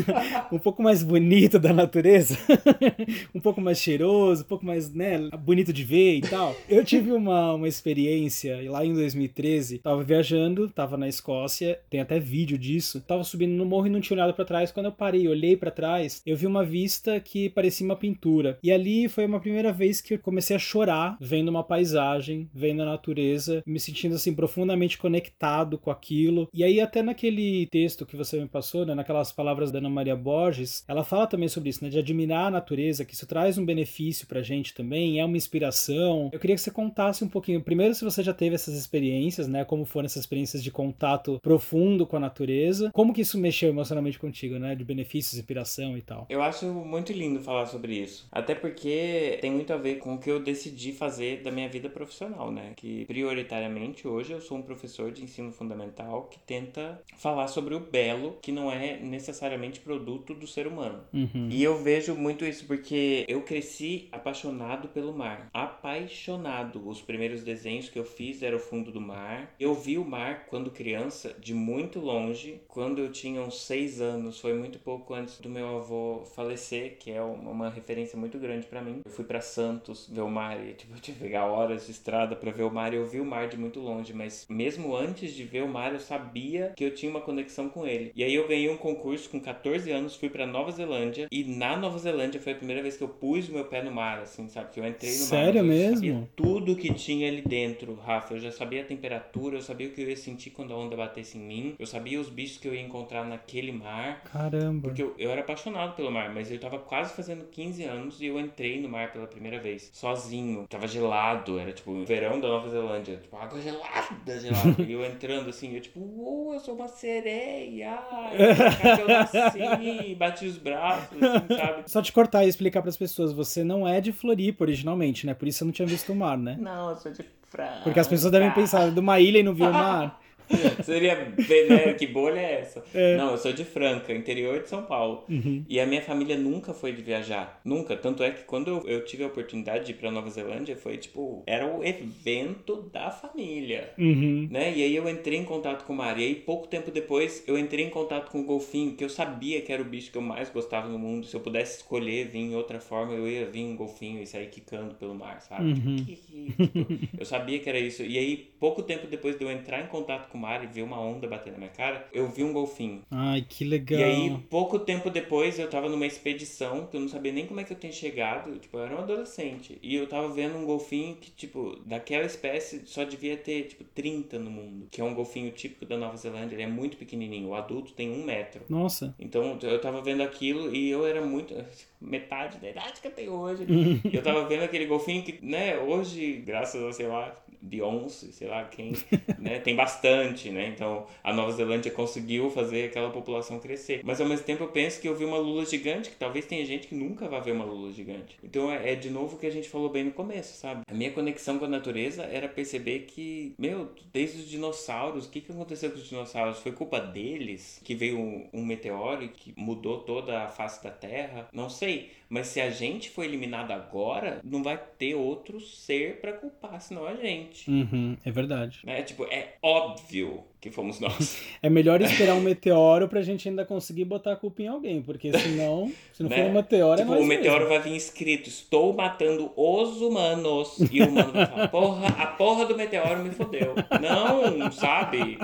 um pouco mais bonito da natureza, um pouco mais cheiroso, um pouco mais, né, bonito de ver e tal. Eu tive uma, uma experiência lá em 2013, tava viajando, tava na Escócia, tem até vídeo disso. Tava subindo no morro e não tinha olhado para trás. Quando eu parei, olhei para trás, eu vi uma vista que parecia uma pintura. E ali foi uma primeira vez que eu comecei a chorar vendo uma paisagem, vendo a natureza, me sentindo assim profundamente conectado com aquilo. E aí até naquele texto que você me passou, né, naquelas palavras da Ana Maria Borges, ela fala também sobre isso, né, de admirar a natureza, que isso traz um benefício pra gente também, é uma inspiração. Eu queria que você contasse um pouquinho, primeiro se você já teve essas experiências, né, como foram essas experiências de contato profundo com a natureza, como que isso mexeu emocionalmente contigo, né, de benefícios, inspiração e tal. Eu acho muito lindo falar sobre isso. Até porque tem muito a ver com o que eu decidi fazer da minha vida profissional, né? Que prioritariamente hoje eu sou um professor de ensino fundamental que tenta falar sobre o belo, que não é necessariamente produto do ser humano. Uhum. E eu vejo muito isso porque eu cresci apaixonado pelo mar. Apaixonado. Os primeiros desenhos que eu fiz era o fundo do mar. Eu vi o mar quando criança, de muito longe. Quando eu tinha uns seis anos, foi muito pouco antes do meu avô falecer que é uma, referência muito grande para mim. Eu fui para Santos ver o mar e tipo, eu tive que pegar horas de estrada para ver o mar e eu vi o mar de muito longe, mas mesmo antes de ver o mar, eu sabia que eu tinha uma conexão com ele. E aí eu ganhei um concurso com 14 anos, fui para Nova Zelândia e na Nova Zelândia foi a primeira vez que eu pus o meu pé no mar, assim, sabe? Que eu entrei no Sério mar. Sério mesmo? tudo que tinha ali dentro, Rafa. Eu já sabia a temperatura, eu sabia o que eu ia sentir quando a onda batesse em mim, eu sabia os bichos que eu ia encontrar naquele mar. Caramba. Porque eu, eu era apaixonado pelo mar, mas eu tava quase fazendo 15 anos e eu entrei no mar pela primeira vez, sozinho. Tava gelado, era tipo verão da Nova Zelândia, tipo água gelada, gelada. e eu entrando assim, eu tipo, uou, eu sou uma sereia. eu nasci, bati os braços, assim, sabe? Só te cortar e explicar para as pessoas, você não é de Floripa originalmente, né? Por isso você não tinha visto o mar, né? Não, eu sou de França. Porque as pessoas devem pensar, de uma ilha e não viu o mar. Seria né? Que bolha é essa? É. Não, eu sou de Franca, interior de São Paulo. Uhum. E a minha família nunca foi de viajar. Nunca. Tanto é que quando eu, eu tive a oportunidade de ir pra Nova Zelândia, foi tipo, era o evento da família. Uhum. Né? E aí eu entrei em contato com o mar. E aí, pouco tempo depois, eu entrei em contato com o golfinho, que eu sabia que era o bicho que eu mais gostava no mundo. Se eu pudesse escolher vir em outra forma, eu ia vir um golfinho e sair quicando pelo mar, sabe? Uhum. eu sabia que era isso. E aí, pouco tempo depois de eu entrar em contato com com o mar e ver uma onda bater na minha cara, eu vi um golfinho. Ai, que legal. E aí, pouco tempo depois, eu tava numa expedição que eu não sabia nem como é que eu tinha chegado. Tipo, eu era um adolescente. E eu tava vendo um golfinho que, tipo, daquela espécie só devia ter, tipo, 30 no mundo. Que é um golfinho típico da Nova Zelândia. Ele é muito pequenininho. O adulto tem um metro. Nossa. Então, eu tava vendo aquilo e eu era muito metade da idade que eu tenho hoje. e eu tava vendo aquele golfinho que, né, hoje, graças a, sei lá, Beyoncé, sei lá quem, né? Tem bastante, né? Então a Nova Zelândia conseguiu fazer aquela população crescer. Mas ao mesmo tempo eu penso que eu vi uma lula gigante, que talvez tenha gente que nunca vai ver uma lula gigante. Então é, é de novo o que a gente falou bem no começo, sabe? A minha conexão com a natureza era perceber que, meu, desde os dinossauros, o que, que aconteceu com os dinossauros? Foi culpa deles que veio um, um meteoro e que mudou toda a face da Terra? Não sei. Mas se a gente for eliminado agora, não vai ter outro ser para culpar, senão a gente. Uhum, é verdade. É tipo, é óbvio que fomos nós. é melhor esperar um meteoro pra gente ainda conseguir botar a culpa em alguém, porque senão, se não né? for um meteoro, é tipo, é o meteoro mesmo. vai vir escrito: Estou matando os humanos. E o humano vai falar: Porra, a porra do meteoro me fodeu. Não, sabe?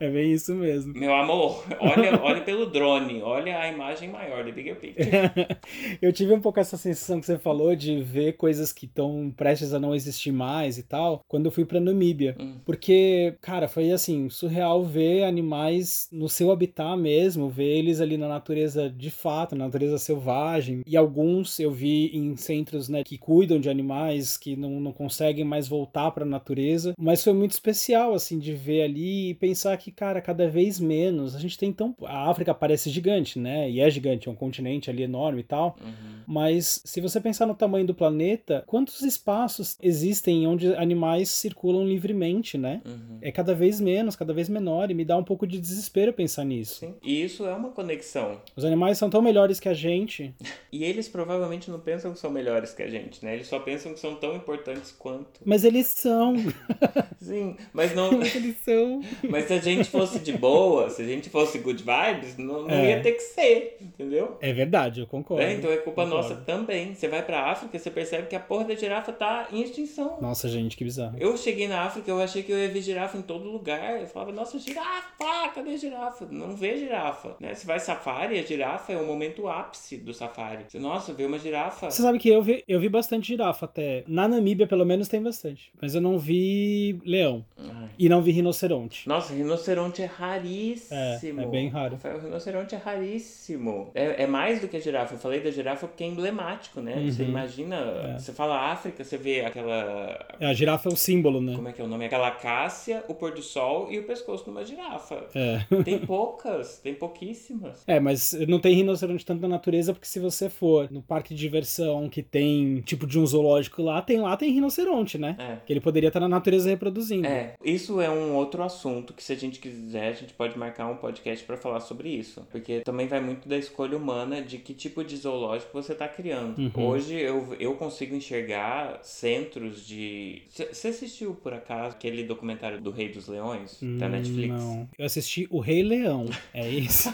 É bem isso mesmo. Meu amor, olha, olha pelo drone, olha a imagem maior do Bigger Picture. eu tive um pouco essa sensação que você falou de ver coisas que estão prestes a não existir mais e tal, quando eu fui pra Namíbia. Hum. Porque, cara, foi assim, surreal ver animais no seu habitat mesmo, ver eles ali na natureza de fato, na natureza selvagem. E alguns eu vi em centros, né, que cuidam de animais, que não, não conseguem mais voltar pra natureza. Mas foi muito especial, assim, de ver ali e pensar que, cara, cada vez menos. A gente tem tão. A África parece gigante, né? E é gigante, é um continente ali enorme e tal. Uhum. Mas se você pensar no tamanho do planeta, quantos espaços existem onde animais circulam livremente, né? Uhum. É cada vez menos, cada vez menor. E me dá um pouco de desespero pensar nisso. Sim. E isso é uma conexão. Os animais são tão melhores que a gente. e eles provavelmente não pensam que são melhores que a gente, né? Eles só pensam que são tão importantes quanto. Mas eles são. Sim, mas não. Mas eles são. Mas se a gente fosse de boa, se a gente fosse good vibes, não, não é. ia ter que ser, entendeu? É verdade, eu concordo. É, então é culpa concordo. nossa também. Você vai pra África, você percebe que a porra da girafa tá em extinção. Nossa, gente, que bizarro. Eu cheguei na África, eu achei que eu ia ver girafa em todo lugar. Eu falava, nossa, girafa, cadê a girafa? Não vê girafa, né? Você vai safari, a girafa é o momento ápice do safari. Você, nossa, vê uma girafa. Você sabe que eu vi, eu vi bastante girafa até. Na Namíbia, pelo menos, tem bastante. Mas eu não vi leão. Ai. E não vi rinoceronte. Nossa, rinoceronte é raríssimo. É, é bem raro. O rinoceronte é raríssimo. É, é mais do que a girafa. Eu falei da girafa porque é emblemático, né? Uhum. Você imagina, é. você fala África, você vê aquela. É, a girafa é o símbolo, né? Como é que é o nome? Aquela cássia, o pôr do sol e o pescoço de uma girafa. É. Tem poucas, tem pouquíssimas. É, mas não tem rinoceronte tanto na natureza, porque se você for no parque de diversão que tem tipo de um zoológico lá, tem lá tem rinoceronte, né? É. Que ele poderia estar na natureza reproduzindo. É, isso é um outro assunto que se a gente quiser, a gente pode marcar um podcast para falar sobre isso. Porque também vai muito da escolha humana de que tipo de zoológico você está criando. Uhum. Hoje eu, eu consigo enxergar centros de. Você assistiu por acaso aquele documentário do Rei dos Leões da hum, Netflix? Não. Eu assisti O Rei Leão. É isso.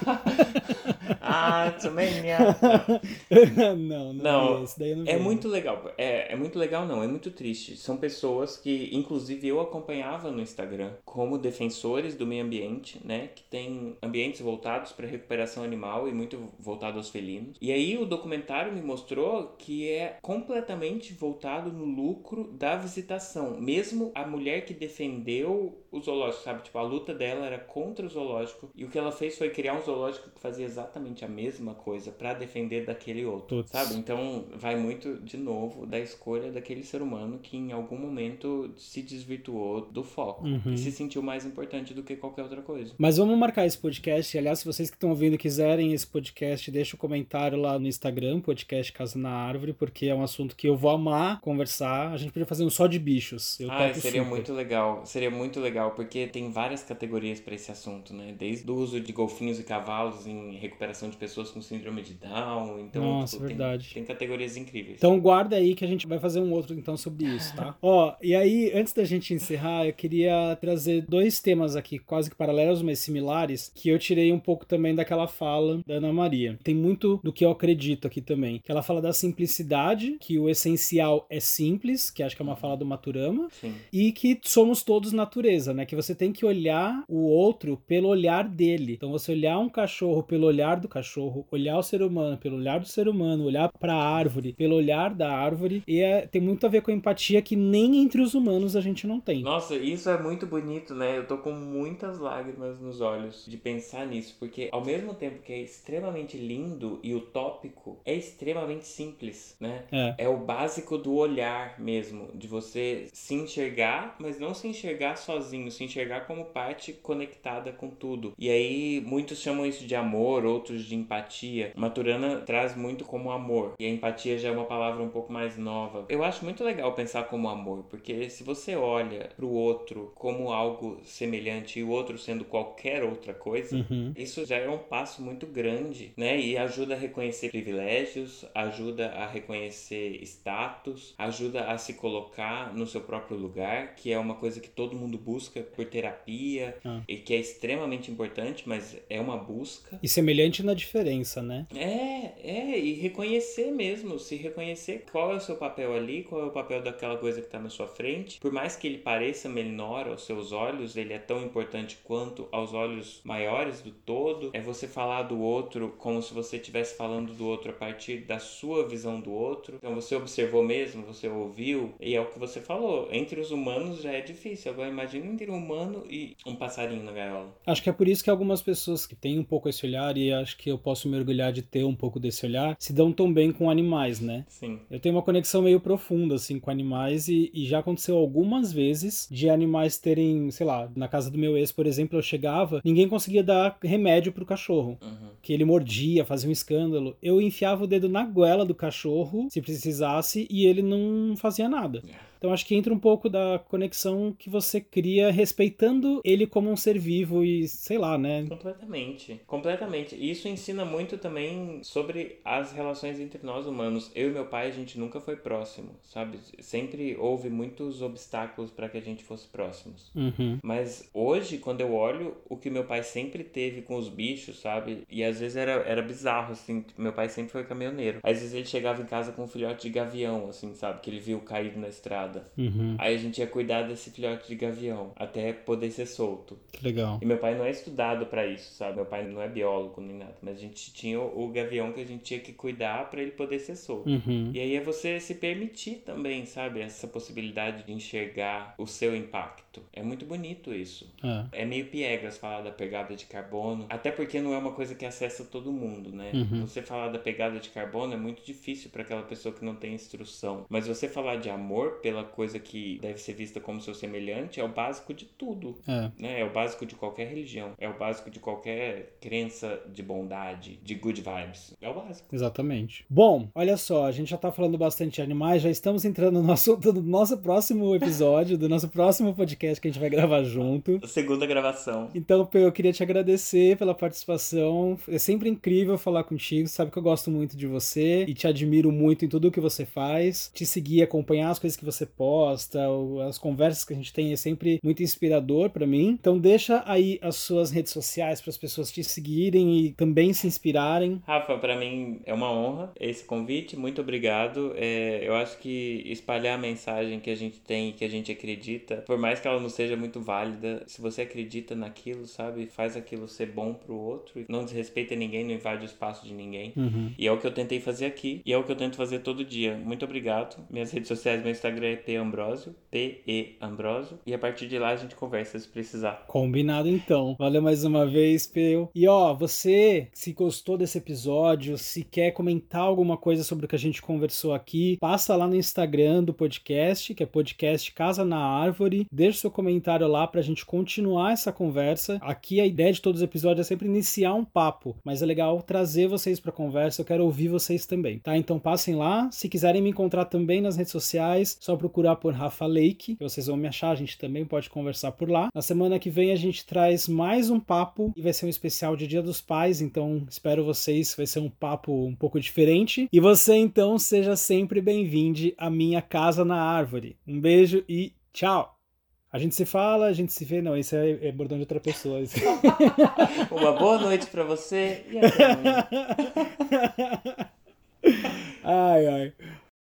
ah, também não, não, não. É, esse daí não é muito legal. É, é muito legal, não. É muito triste. São pessoas que, inclusive, eu acompanhava no Instagram como defensores do meio ambiente, né? Que tem ambientes voltados para recuperação animal e muito voltado aos felinos. E aí o documentário me mostrou que é completamente voltado no lucro da visitação. Mesmo a mulher que defendeu o zoológico, sabe? Tipo, a luta dela era contra o zoológico e o que ela fez foi criar um zoológico que fazia exatamente a mesma coisa para defender daquele outro, sabe? Então vai muito de novo da escolha daquele ser humano que em algum momento se desvirtuou do foco uhum. e se sentiu mais importante do que qualquer outra coisa. Mas vamos marcar esse podcast. Aliás, se vocês que estão ouvindo quiserem esse podcast, deixa o um comentário lá no Instagram, podcast Casa na Árvore, porque é um assunto que eu vou amar conversar. A gente podia fazer um só de bichos. Eu ah, seria super. muito legal. Seria muito legal, porque tem várias categorias para esse assunto, né? Desde o uso de golfinhos e cavalos em recuperação de pessoas com síndrome de Down. Então, Nossa, tipo, verdade. Tem, tem categorias incríveis. Então guarda aí que a gente vai fazer um outro então sobre isso, tá? Ó, e aí, antes da gente encerrar, eu queria trazer dois temas aqui, quase que paralelos, mas similares, que eu tirei um pouco também daquela fala da Ana Maria. Tem muito do que eu acredito aqui também. Que ela fala da simplicidade, que o essencial é simples, que acho que é uma fala do Maturama, Sim. e que somos todos natureza, né? Que você tem que olhar o outro pelo olhar dele. Então você olhar um cachorro pelo olhar do cachorro, olhar o ser humano pelo olhar do ser humano, olhar para a árvore pelo olhar da árvore, e é, tem muito a ver com a empatia que nem entre os humanos a gente não tem. Nossa, isso é muito bonito, né? Eu tô com muitas lágrimas nos olhos de pensar nisso, porque ao mesmo tempo que é extremamente lindo e utópico, é extremamente simples, né? É. é o básico do olhar mesmo, de você se enxergar, mas não se enxergar sozinho, se enxergar como parte conectada com tudo. E aí muitos chamam isso de amor, outros de empatia. Maturana traz muito como amor, e a empatia já é uma palavra um pouco mais nova. Eu acho muito legal pensar como amor, porque se você olha pro outro como algo semelhante o outro sendo qualquer outra coisa, uhum. isso já é um passo muito grande, né? E ajuda a reconhecer privilégios, ajuda a reconhecer status, ajuda a se colocar no seu próprio lugar, que é uma coisa que todo mundo busca por terapia ah. e que é extremamente importante, mas é uma busca. E semelhante na diferença, né? É, é, e reconhecer mesmo, se reconhecer qual é o seu papel ali, qual é o papel daquela coisa que está na sua frente, por mais que ele pareça menor menor aos seus olhos, ele é tão importante quanto aos olhos maiores do todo. É você falar do outro como se você estivesse falando do outro a partir da sua visão do outro. Então você observou mesmo, você ouviu, e é o que você falou. Entre os humanos já é difícil. Agora imagina entre um humano e um passarinho na gaiola. Acho que é por isso que algumas pessoas que têm um pouco esse olhar, e acho que eu posso mergulhar de ter um pouco desse olhar, se dão tão bem com animais, né? Sim. Eu tenho uma conexão meio profunda, assim, com animais, e, e já aconteceu algumas vezes de animais terem, sei lá, na casa do meu ex, por exemplo, eu chegava, ninguém conseguia dar remédio pro cachorro. Uhum. Que ele mordia, fazia um escândalo. Eu enfiava o dedo na goela do cachorro, se precisasse, e ele não fazia nada. É. Então acho que entra um pouco da conexão que você cria respeitando ele como um ser vivo e sei lá, né? Completamente. Completamente. Isso ensina muito também sobre as relações entre nós humanos. Eu e meu pai, a gente nunca foi próximo, sabe? Sempre houve muitos obstáculos para que a gente fosse próximos. Uhum. Mas hoje, quando eu olho o que meu pai sempre teve com os bichos, sabe? E às vezes era, era bizarro, assim. Meu pai sempre foi caminhoneiro. Às vezes ele chegava em casa com um filhote de gavião, assim, sabe? Que ele viu caído na estrada. Uhum. Aí a gente ia cuidar desse filhote de gavião até poder ser solto. Que legal. E meu pai não é estudado para isso, sabe? Meu pai não é biólogo nem nada, mas a gente tinha o gavião que a gente tinha que cuidar para ele poder ser solto. Uhum. E aí é você se permitir também, sabe? Essa possibilidade de enxergar o seu impacto. É muito bonito isso. É. É meio piegas falar da pegada de carbono, até porque não é uma coisa que acessa todo mundo, né? Uhum. Você falar da pegada de carbono é muito difícil para aquela pessoa que não tem instrução. Mas você falar de amor pela coisa que deve ser vista como seu semelhante é o básico de tudo. É. Né? É o básico de qualquer religião. É o básico de qualquer crença de bondade, de good vibes. É o básico. Exatamente. Bom, olha só, a gente já tá falando bastante de animais, já estamos entrando no nosso, no nosso próximo episódio, do nosso próximo podcast que a gente vai gravar junto. Segunda gravação. Então, eu queria te agradecer pela participação. É sempre incrível falar contigo. Sabe que eu gosto muito de você e te admiro muito em tudo o que você faz. Te seguir, acompanhar as coisas que você posta, as conversas que a gente tem é sempre muito inspirador para mim. Então, deixa aí as suas redes sociais para as pessoas te seguirem e também se inspirarem. Rafa, para mim é uma honra esse convite. Muito obrigado. É, eu acho que espalhar a mensagem que a gente tem, que a gente acredita, por mais que ela não seja muito válida, se você acredita naquilo, sabe, faz aquilo ser bom pro outro, não desrespeita ninguém, não invade o espaço de ninguém. Uhum. E é o que eu tentei fazer aqui e é o que eu tento fazer todo dia. Muito obrigado. Minhas redes sociais, meu Instagram é Ambrosio, P-E Ambrosio. E a partir de lá a gente conversa se precisar. Combinado então. Valeu mais uma vez, Peu. E ó, você, se gostou desse episódio, se quer comentar alguma coisa sobre o que a gente conversou aqui, passa lá no Instagram do podcast, que é podcast Casa na Árvore. Deixa seu comentário lá pra gente continuar essa conversa. Aqui a ideia de todos os episódios é sempre iniciar um papo, mas é legal trazer vocês pra conversa. Eu quero ouvir vocês também, tá? Então passem lá. Se quiserem me encontrar também nas redes sociais, só procurar por Rafa Lake, que vocês vão me achar, a gente também pode conversar por lá. Na semana que vem a gente traz mais um papo e vai ser um especial de Dia dos Pais, então espero vocês, vai ser um papo um pouco diferente. E você então seja sempre bem-vindo à minha casa na árvore. Um beijo e tchau! A gente se fala, a gente se vê. Não, isso é, é bordão de outra pessoa. Uma boa noite para você e até amanhã. ai, ai.